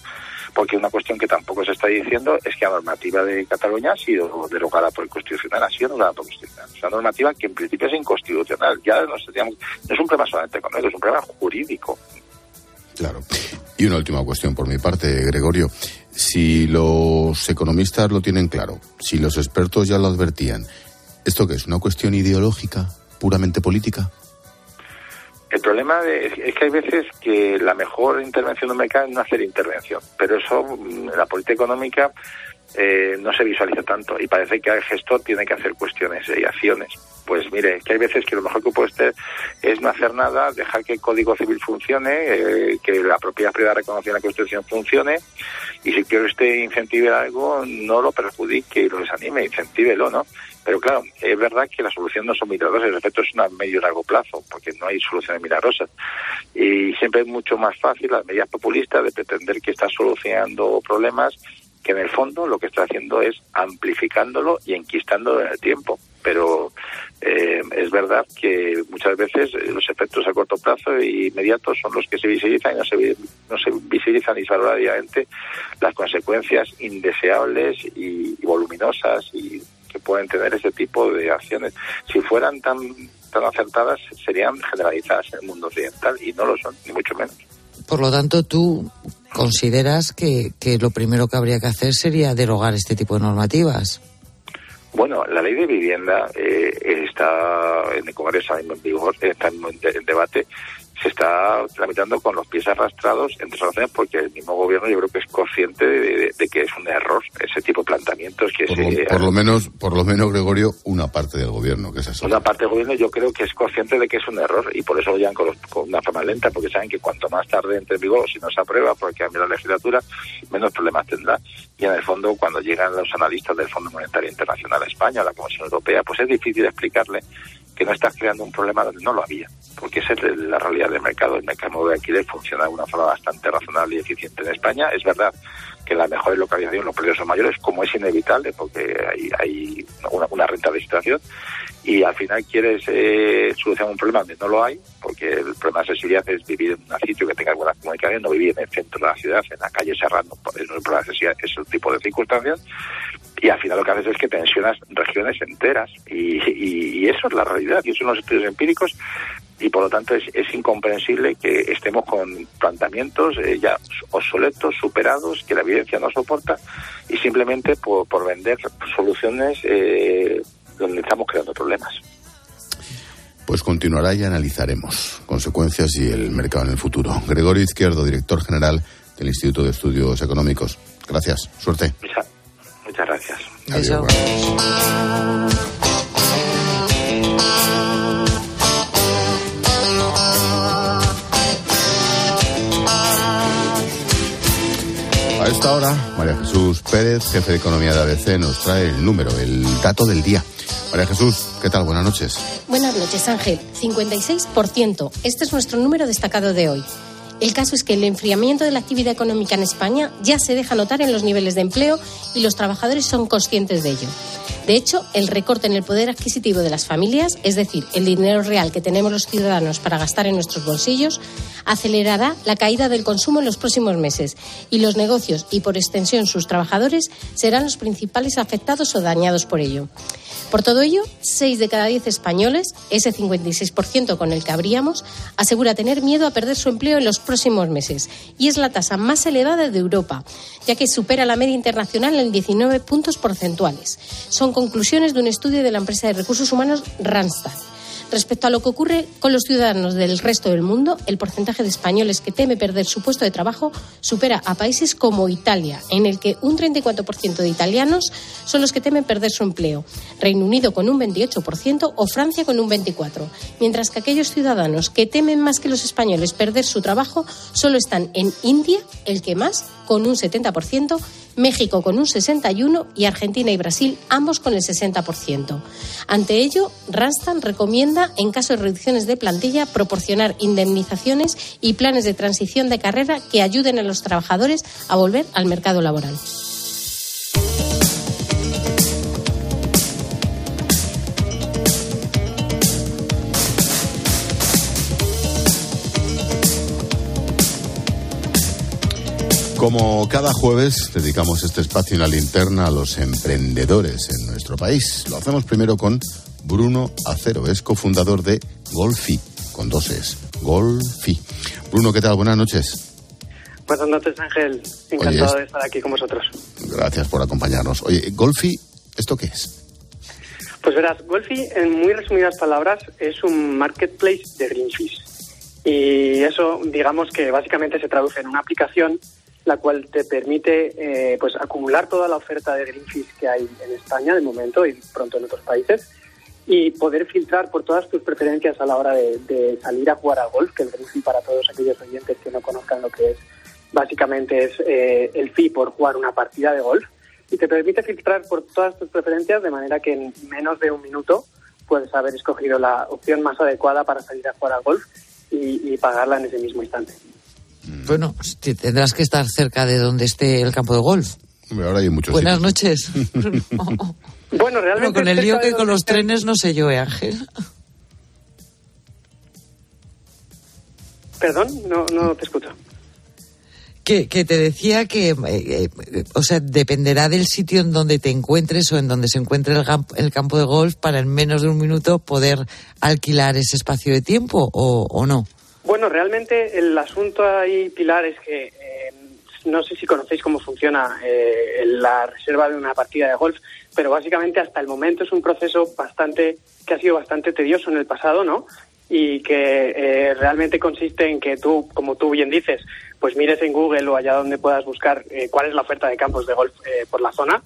Porque una cuestión que tampoco se está diciendo es que la normativa de Cataluña ha sido derogada por el Constitucional, ha sido anulada por el Constitucional. Es una normativa que en principio es inconstitucional. Ya no es un problema solamente económico, es un problema jurídico. Claro. Y una última cuestión por mi parte, Gregorio. Si los economistas lo tienen claro, si los expertos ya lo advertían, ¿Esto qué es? ¿Una cuestión ideológica, puramente política? El problema es, que hay veces que la mejor intervención del mercado es no hacer intervención, pero eso, mm, la política económica, eh, no se visualiza tanto y parece que el gestor tiene que hacer cuestiones y acciones. Pues mire, que hay veces que lo mejor que puede hacer es no hacer nada, dejar que el Código Civil funcione, eh, que la propiedad privada reconocida en la Constitución funcione y si quiere usted incentivar algo, no lo perjudique y lo desanime, incentívelo, ¿no? Pero claro, es verdad que las soluciones no son milagrosas, el efecto es a medio y largo plazo, porque no hay soluciones milagrosas. Y siempre es mucho más fácil las medidas populistas de pretender que está solucionando problemas que en el fondo lo que está haciendo es amplificándolo y enquistándolo en el tiempo. Pero eh, es verdad que muchas veces los efectos a corto plazo e inmediatos son los que se visibilizan y no se, no se visibilizan diariamente las consecuencias indeseables y voluminosas y pueden tener ese tipo de acciones. Si fueran tan, tan acertadas, serían generalizadas en el mundo occidental y no lo son, ni mucho menos. Por lo tanto, tú consideras que, que lo primero que habría que hacer sería derogar este tipo de normativas. Bueno, la ley de vivienda eh, está en el Congreso está en debate se está tramitando con los pies arrastrados, entre razones porque el mismo gobierno yo creo que es consciente de, que es un error ese tipo de planteamientos que por, lo, por lo menos por lo menos Gregorio una parte del gobierno que es eso una parte del gobierno yo creo que es consciente de que es un error y por eso lo llevan con, una forma lenta porque saben que cuanto más tarde entre en vigor si no se aprueba porque cambia la legislatura menos problemas tendrá. Y en el fondo cuando llegan los analistas del Fondo Monetario Internacional a España a la Comisión Europea pues es difícil explicarle que no estás creando un problema donde no lo había, porque esa es la realidad del mercado. El mercado de alquiler funciona de una forma bastante razonable y eficiente en España. Es verdad que en las mejores localizaciones los precios son mayores, como es inevitable, porque hay, hay una, renta de situación, y al final quieres eh, solucionar un problema donde no lo hay, porque el problema de accesibilidad es vivir en un sitio que tenga buenas comunicaciones, no vivir en el centro de la ciudad, en la calle cerrando, eso el problema de accesibilidad es un tipo de circunstancias, y al final lo que haces es que tensionas regiones enteras y, y, eso es la realidad y eso son los estudios empíricos y por lo tanto es, es incomprensible que estemos con planteamientos eh, ya obsoletos, superados, que la evidencia no soporta y simplemente por, por vender soluciones eh, donde estamos creando problemas. Pues continuará y analizaremos consecuencias y el mercado en el futuro. Gregorio Izquierdo, director general del Instituto de Estudios Económicos. Gracias. Suerte. Muchas gracias. Adiós. A esta hora, María Jesús Pérez, jefe de economía de ABC, nos trae el número, el dato del día. María Jesús, ¿qué tal? Buenas noches. Buenas noches, Ángel. 56%. Este es nuestro número destacado de hoy. El caso es que el enfriamiento de la actividad económica en España ya se deja notar en los niveles de empleo y los trabajadores son conscientes de ello. De hecho, el recorte en el poder adquisitivo de las familias, es decir, el dinero real que tenemos los ciudadanos para gastar en nuestros bolsillos, acelerará la caída del consumo en los próximos meses y los negocios y, por extensión, sus trabajadores serán los principales afectados o dañados por ello. Por todo ello, 6 de cada 10 españoles, ese 56% con el que habríamos, asegura tener miedo a perder su empleo en los próximos meses y es la tasa más elevada de Europa, ya que supera la media internacional en 19 puntos porcentuales. Son conclusiones de un estudio de la empresa de recursos humanos Randstad. Respecto a lo que ocurre con los ciudadanos del resto del mundo, el porcentaje de españoles que teme perder su puesto de trabajo supera a países como Italia, en el que un 34% de italianos son los que temen perder su empleo, Reino Unido con un 28% o Francia con un 24%, mientras que aquellos ciudadanos que temen más que los españoles perder su trabajo solo están en India, el que más, con un 70%, México con un 61% y Argentina y Brasil ambos con el 60%. Ante ello, Ranstan recomienda, en caso de reducciones de plantilla, proporcionar indemnizaciones y planes de transición de carrera que ayuden a los trabajadores a volver al mercado laboral. Como cada jueves dedicamos este espacio en la linterna a los emprendedores en nuestro país. Lo hacemos primero con Bruno Acero, es cofundador de Golfi, con dos es, Golfi. Bruno, ¿qué tal? Buenas noches. Buenas noches, Ángel. Encantado de estar aquí con vosotros. Gracias por acompañarnos. Oye, Golfi, ¿esto qué es? Pues verás, Golfi, en muy resumidas palabras, es un marketplace de greenfish. Y eso, digamos que básicamente se traduce en una aplicación la cual te permite eh, pues acumular toda la oferta de Greenfish que hay en España de momento y pronto en otros países y poder filtrar por todas tus preferencias a la hora de, salir a jugar a golf, que el Greenfish para todos aquellos oyentes que no conozcan lo que es, básicamente es eh, el fee por jugar una partida de golf y te permite filtrar por todas tus preferencias de manera que en menos de un minuto puedes haber escogido la opción más adecuada para salir a jugar al golf y pagarla en ese mismo instante. Bueno, tendrás que estar cerca de donde esté el campo de golf. Ahora hay muchos Buenas noches. bueno, realmente. con el lío que con los trenes no sé yo, ¿eh, Ángel? Perdón, no, no te escucho. Que, que te decía que, eh, eh, o sea, dependerá del sitio en donde te encuentres o en donde se encuentre el, el, campo de golf para en menos de un minuto poder alquilar ese espacio de tiempo o, o no. Bueno, realmente el asunto ahí, Pilar, es que eh, no sé si conocéis cómo funciona eh, la reserva de una partida de golf, pero básicamente hasta el momento es un proceso bastante que ha sido bastante tedioso en el pasado, ¿no? Y que eh, realmente consiste en que tú, como tú bien dices, pues mires en Google o allá donde puedas buscar cuál es la oferta de campos de golf por la zona,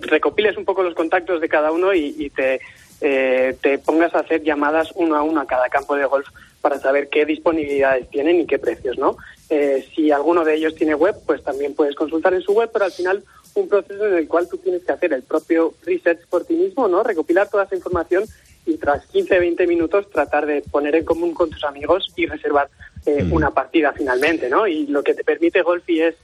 recopiles un poco los contactos de cada uno y, y te, te pongas a hacer llamadas uno a uno a cada campo de golf para saber qué disponibilidades tienen y qué precios, ¿no? Eh, si alguno de ellos tiene web, pues también puedes consultar en su web, pero al final un proceso en el cual tú tienes que hacer el propio research por ti mismo, ¿no? Recopilar toda esa información y tras 15, 20 minutos tratar de poner en común con tus amigos y reservar eh, mm. una partida finalmente, ¿no? Y lo que te permite Golfi es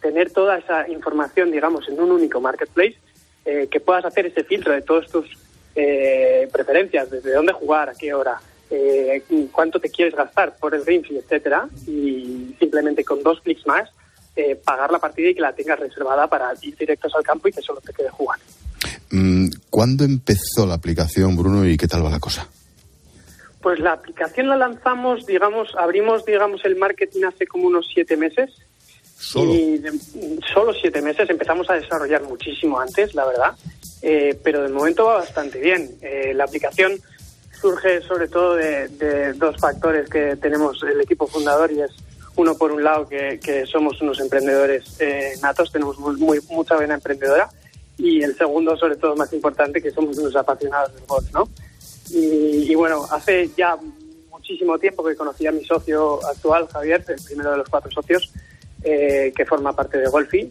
tener toda esa información, digamos, en un único marketplace, eh, que puedas hacer ese filtro de todas tus preferencias, desde dónde jugar, a qué hora, eh, cuánto te quieres gastar por el Rinfi, etcétera, y simplemente con dos clics más eh, pagar la partida y que la tengas reservada para ir directos al campo y que solo te quede jugar. Mm, ¿Cuándo empezó la aplicación, Bruno, y qué tal va la cosa? Pues la aplicación la lanzamos, digamos, abrimos, digamos, el marketing hace como unos siete meses. ¿Solo? Y solo siete meses. Empezamos a desarrollar muchísimo antes, la verdad. Eh, pero de momento va bastante bien. la aplicación surge sobre todo de, dos factores que tenemos el equipo fundador y es uno por un lado que, somos unos emprendedores eh, natos, tenemos mucha vena emprendedora y el segundo sobre todo más importante que somos unos apasionados del golf, ¿no? Y, bueno, hace ya muchísimo tiempo que conocí a mi socio actual, Javier, el primero de los cuatro socios eh, que forma parte de Golfi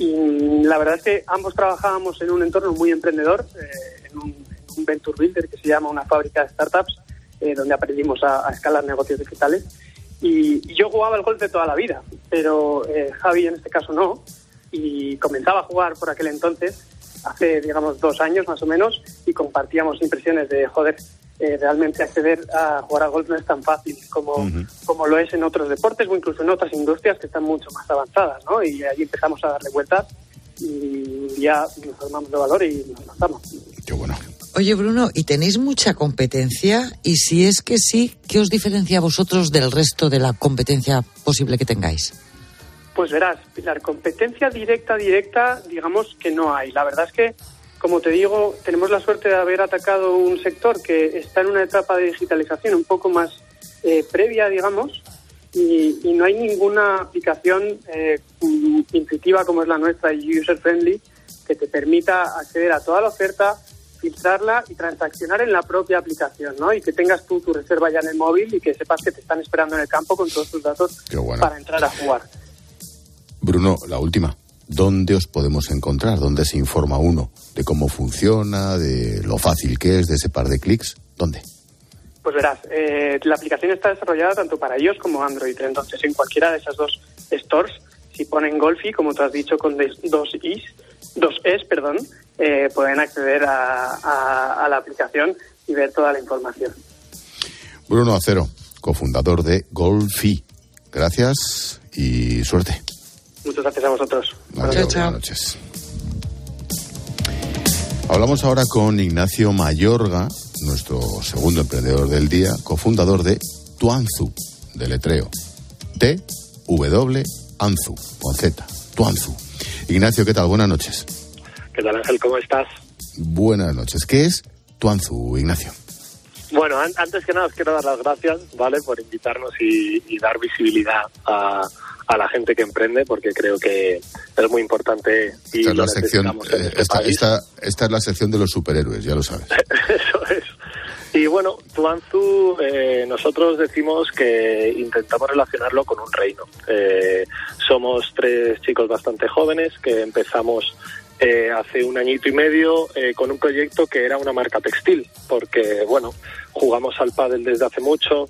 y la verdad es que ambos trabajábamos en un entorno muy emprendedor, eh, en un un Venture Builder que se llama una fábrica de startups, eh, donde aprendimos a, escalar negocios digitales. Y, yo jugaba el golf de toda la vida, pero eh, Javi en este caso no. Y comenzaba a jugar por aquel entonces, hace, digamos, dos años más o menos, y compartíamos impresiones de, joder, eh, realmente acceder a jugar al golf no es tan fácil como, como lo es en otros deportes o incluso en otras industrias que están mucho más avanzadas, ¿no? Y allí empezamos a darle vueltas y ya nos armamos de valor y nos lanzamos. Qué bueno. Oye, Bruno, ¿y tenéis mucha competencia? Y si es que sí, ¿qué os diferencia a vosotros del resto de la competencia posible que tengáis? Pues verás, la competencia directa, directa, digamos que no hay. La verdad es que como te digo, tenemos la suerte de haber atacado un sector que está en una etapa de digitalización un poco más eh, previa, digamos, y, no hay ninguna aplicación eh, intuitiva como es la nuestra y user-friendly que te permita acceder a toda la oferta, filtrarla y transaccionar en la propia aplicación, ¿no? Y que tengas tú tu reserva ya en el móvil y que sepas que te están esperando en el campo con todos tus datos para entrar a jugar. Bruno, la última. ¿Dónde os podemos encontrar? ¿Dónde se informa uno de cómo funciona, de lo fácil que es, de ese par de clics? ¿Dónde? Pues verás, eh, la aplicación está desarrollada tanto para iOS como Android. Entonces, en cualquiera de esas dos stores, si ponen Golfi, como tú has dicho, con dos Is, dos Es, perdón, eh, pueden acceder a, la aplicación y ver toda la información. Bruno Acero, cofundador de Golfi. Gracias y suerte. Muchas gracias a vosotros. buenas noches. Hablamos ahora con Ignacio Mayorga, nuestro segundo emprendedor del día, cofundador de Tuanzu, de letreo. T-W Anzu, con Z, Tuanzu. Ignacio, ¿qué tal? Buenas noches. ¿Qué tal, Ángel? ¿Cómo estás? Buenas noches. ¿Qué es Tuanzu, Ignacio? Bueno, antes que nada os quiero dar las gracias, ¿vale? Por invitarnos y dar visibilidad a, a la gente que emprende porque creo que es muy importante y esta es la sección eh, esta, esta, es la sección de los superhéroes ya lo sabes eso es y bueno Tuanzu eh, nosotros decimos que intentamos relacionarlo con un reino. Eh, somos tres chicos bastante jóvenes que empezamos eh, hace un añito y medio con un proyecto que era una marca textil, porque bueno, jugamos al pádel desde hace mucho,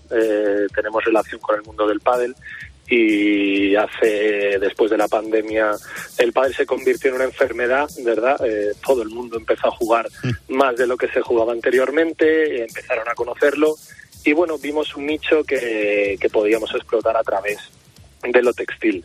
tenemos relación con el mundo del pádel y hace después de la pandemia el padre se convirtió en una enfermedad, ¿verdad? Eh, todo el mundo empezó a jugar mm. más de lo que se jugaba anteriormente, empezaron a conocerlo y bueno, vimos un nicho que, que podíamos explotar a través de lo textil.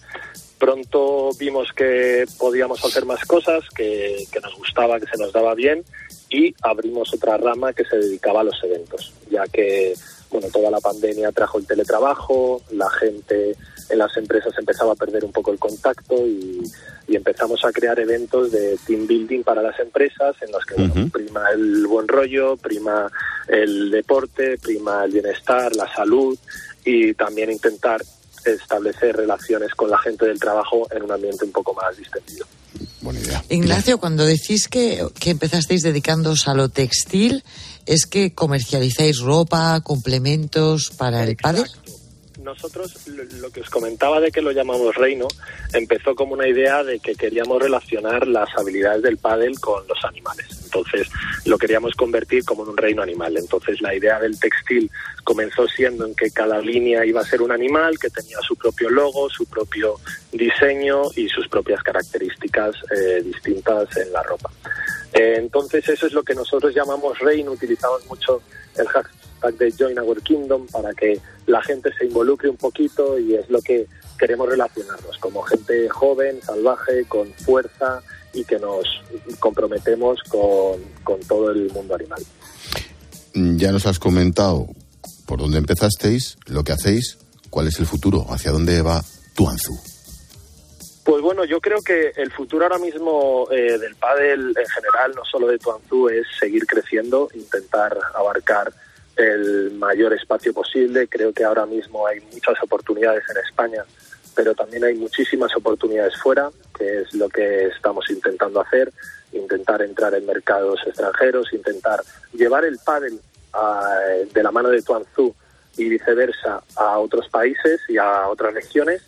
Pronto vimos que podíamos hacer más cosas, que, que nos gustaba, que se nos daba bien y abrimos otra rama que se dedicaba a los eventos, ya que bueno, toda la pandemia trajo el teletrabajo, la gente en las empresas empezaba a perder un poco el contacto y, empezamos a crear eventos de team building para las empresas en los que prima el buen rollo, prima el deporte, prima el bienestar, la salud y también intentar establecer relaciones con la gente del trabajo en un ambiente un poco más distendido. Buena idea. Ignacio, cuando decís que, que empezasteis dedicándoos a lo textil, ¿es que comercializáis ropa, complementos para el padre? Nosotros lo que os comentaba de que lo llamamos reino empezó como una idea de que queríamos relacionar las habilidades del pádel con los animales. Entonces lo queríamos convertir como en un reino animal. Entonces la idea del textil comenzó siendo en que cada línea iba a ser un animal que tenía su propio logo, su propio diseño y sus propias características eh, distintas en la ropa. Eh, entonces eso es lo que nosotros llamamos reino, utilizamos mucho el hashtag de Join Our Kingdom para que la gente se involucre un poquito y es lo que queremos relacionarnos como gente joven, salvaje, con fuerza y que nos comprometemos con, con todo el mundo animal. Ya nos has comentado por dónde empezasteis, lo que hacéis, cuál es el futuro, hacia dónde va Tuanzu. Pues bueno, yo creo que el futuro ahora mismo eh, del pádel en general, no solo de Tuanzú, es seguir creciendo, intentar abarcar el mayor espacio posible. Creo que ahora mismo hay muchas oportunidades en España, pero también hay muchísimas oportunidades fuera, que es lo que estamos intentando hacer, intentar entrar en mercados extranjeros, intentar llevar el pádel de la mano de Tuanzú y viceversa a otros países y a otras regiones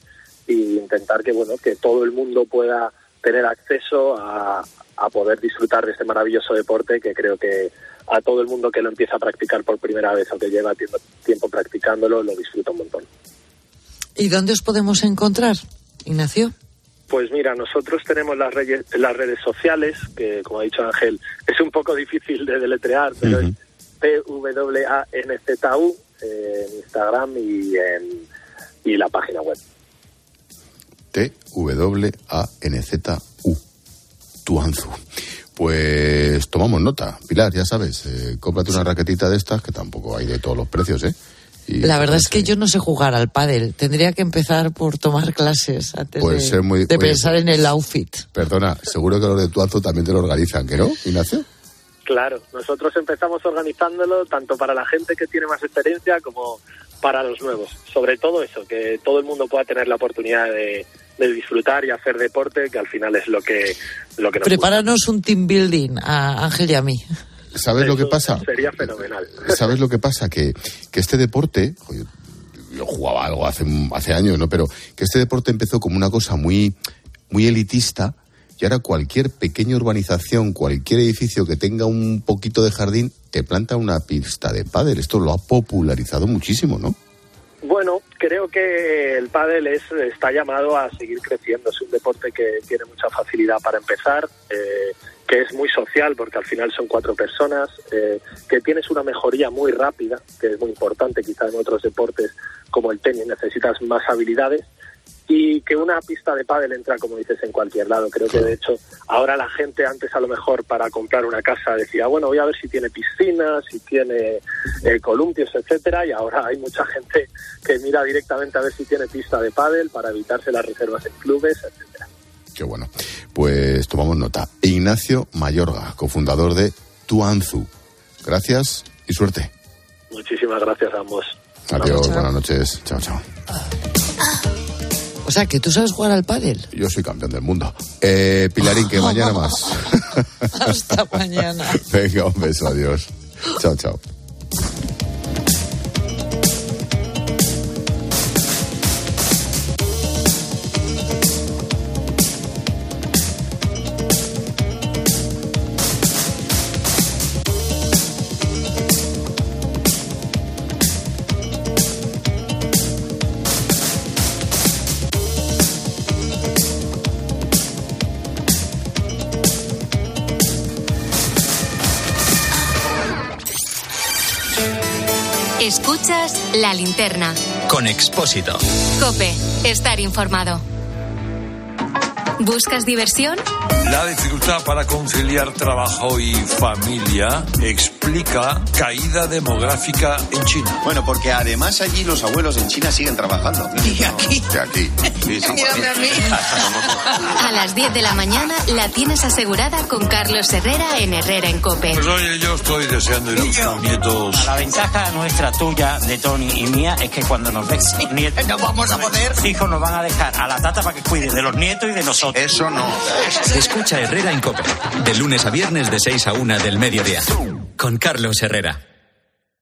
y intentar que bueno que todo el mundo pueda tener acceso a, a poder disfrutar de este maravilloso deporte que creo que a todo el mundo que lo empieza a practicar por primera vez o que lleva tiempo, tiempo practicándolo lo disfruta un montón. ¿Y dónde os podemos encontrar, Ignacio? Pues mira, nosotros tenemos las redes, las redes sociales, que como ha dicho Ángel, es un poco difícil de deletrear, pero es P-W-A-N-Z-U en Instagram y en y la página web. T-W-A-N-Z-U. Tuanzu. Pues tomamos nota. Pilar, ya sabes, eh, cómprate una raquetita de estas, que tampoco hay de todos los precios, ¿eh? La verdad es que yo no sé jugar al pádel. Tendría que empezar por tomar clases antes Puede de, muy- de oye, pensar en el outfit. Perdona, seguro que los de Tuazo también te lo organizan, ¿que no, Ignacio? Claro, nosotros empezamos organizándolo tanto para la gente que tiene más experiencia como para los nuevos. Sobre todo eso, que todo el mundo pueda tener la oportunidad de, de disfrutar y hacer deporte, que al final es lo que, lo que nos Prepáranos un team building a Ángel y a mí. ¿Sabes lo que pasa? Sería fenomenal. ¿Sabes lo que pasa? Que, que este deporte, yo jugaba algo hace, hace años, ¿no? Pero que este deporte empezó como una cosa muy, muy elitista y ahora cualquier pequeña urbanización, cualquier edificio que tenga un poquito de jardín, te planta una pista de pádel. Esto lo ha popularizado muchísimo, ¿no? Bueno, creo que el pádel es, está llamado a seguir creciendo. Es un deporte que tiene mucha facilidad para empezar, eh, que es muy social porque al final son cuatro personas, eh, que tienes una mejoría muy rápida, que es muy importante. Quizá en otros deportes como el tenis necesitas más habilidades y que una pista de pádel entra, como dices, en cualquier lado. Creo que de hecho ahora la gente antes a lo mejor para comprar una casa decía, bueno, voy a ver si tiene piscina, si tiene eh, columpios, etcétera, y ahora hay mucha gente que mira directamente a ver si tiene pista de pádel para evitarse las reservas en clubes, etcétera. Qué bueno. Pues tomamos nota. Ignacio Mayorga, cofundador de Tuanzu. Gracias y suerte. Muchísimas gracias a ambos. Adiós, buenas noches. Chao, chao. Sea, que tú sabes jugar al pádel. Yo soy campeón del mundo. Eh, Pilarín, que mañana más. Hasta mañana. Venga, un beso, adiós. Chao, chao. Con Expósito. Cope, estar informado. ¿Buscas diversión? La dificultad para conciliar trabajo y familia explica caída demográfica en China. Bueno, porque además allí los abuelos en China siguen trabajando. Y aquí. De aquí. Sí, sí, Mírame a mí. A las 10 de la mañana la tienes asegurada con Carlos Herrera en Herrera en Cope. Pues oye, yo estoy deseando ir a buscar nietos. La ventaja nuestra, tuya, de Tony y mía es que cuando nos ves nietos, no vamos a poder. Hijos nos van a dejar a la tata para que cuide de los nietos y de nosotros. Eso no. Escucha Herrera en Cope. De lunes a viernes de 6 a 1 del mediodía. Con Carlos Herrera.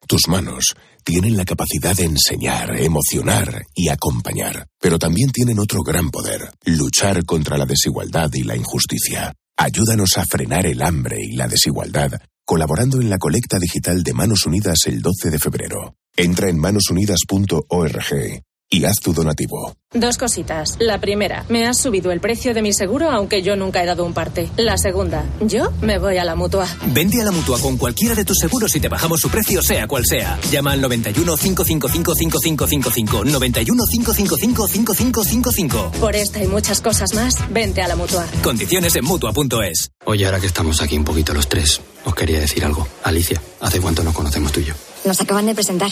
Tus manos tienen la capacidad de enseñar, emocionar y acompañar, pero también tienen otro gran poder, luchar contra la desigualdad y la injusticia. Ayúdanos a frenar el hambre y la desigualdad, colaborando en la colecta digital de Manos Unidas el 12 de febrero. Entra en manosunidas.org y haz tu donativo. Dos cositas. La primera, me has subido el precio de mi seguro aunque yo nunca he dado un parte. La segunda, yo me voy a la mutua. Vende a la mutua con cualquiera de tus seguros y te bajamos su precio, sea cual sea. Llama al 91 555 5555. 91 555 5555. Por esta y muchas cosas más, vente a la mutua. Condiciones en mutua.es. Oye, ahora que estamos aquí un poquito los tres, os quería decir algo. Alicia, ¿hace cuánto nos conocemos tú y yo? Nos acaban de presentar.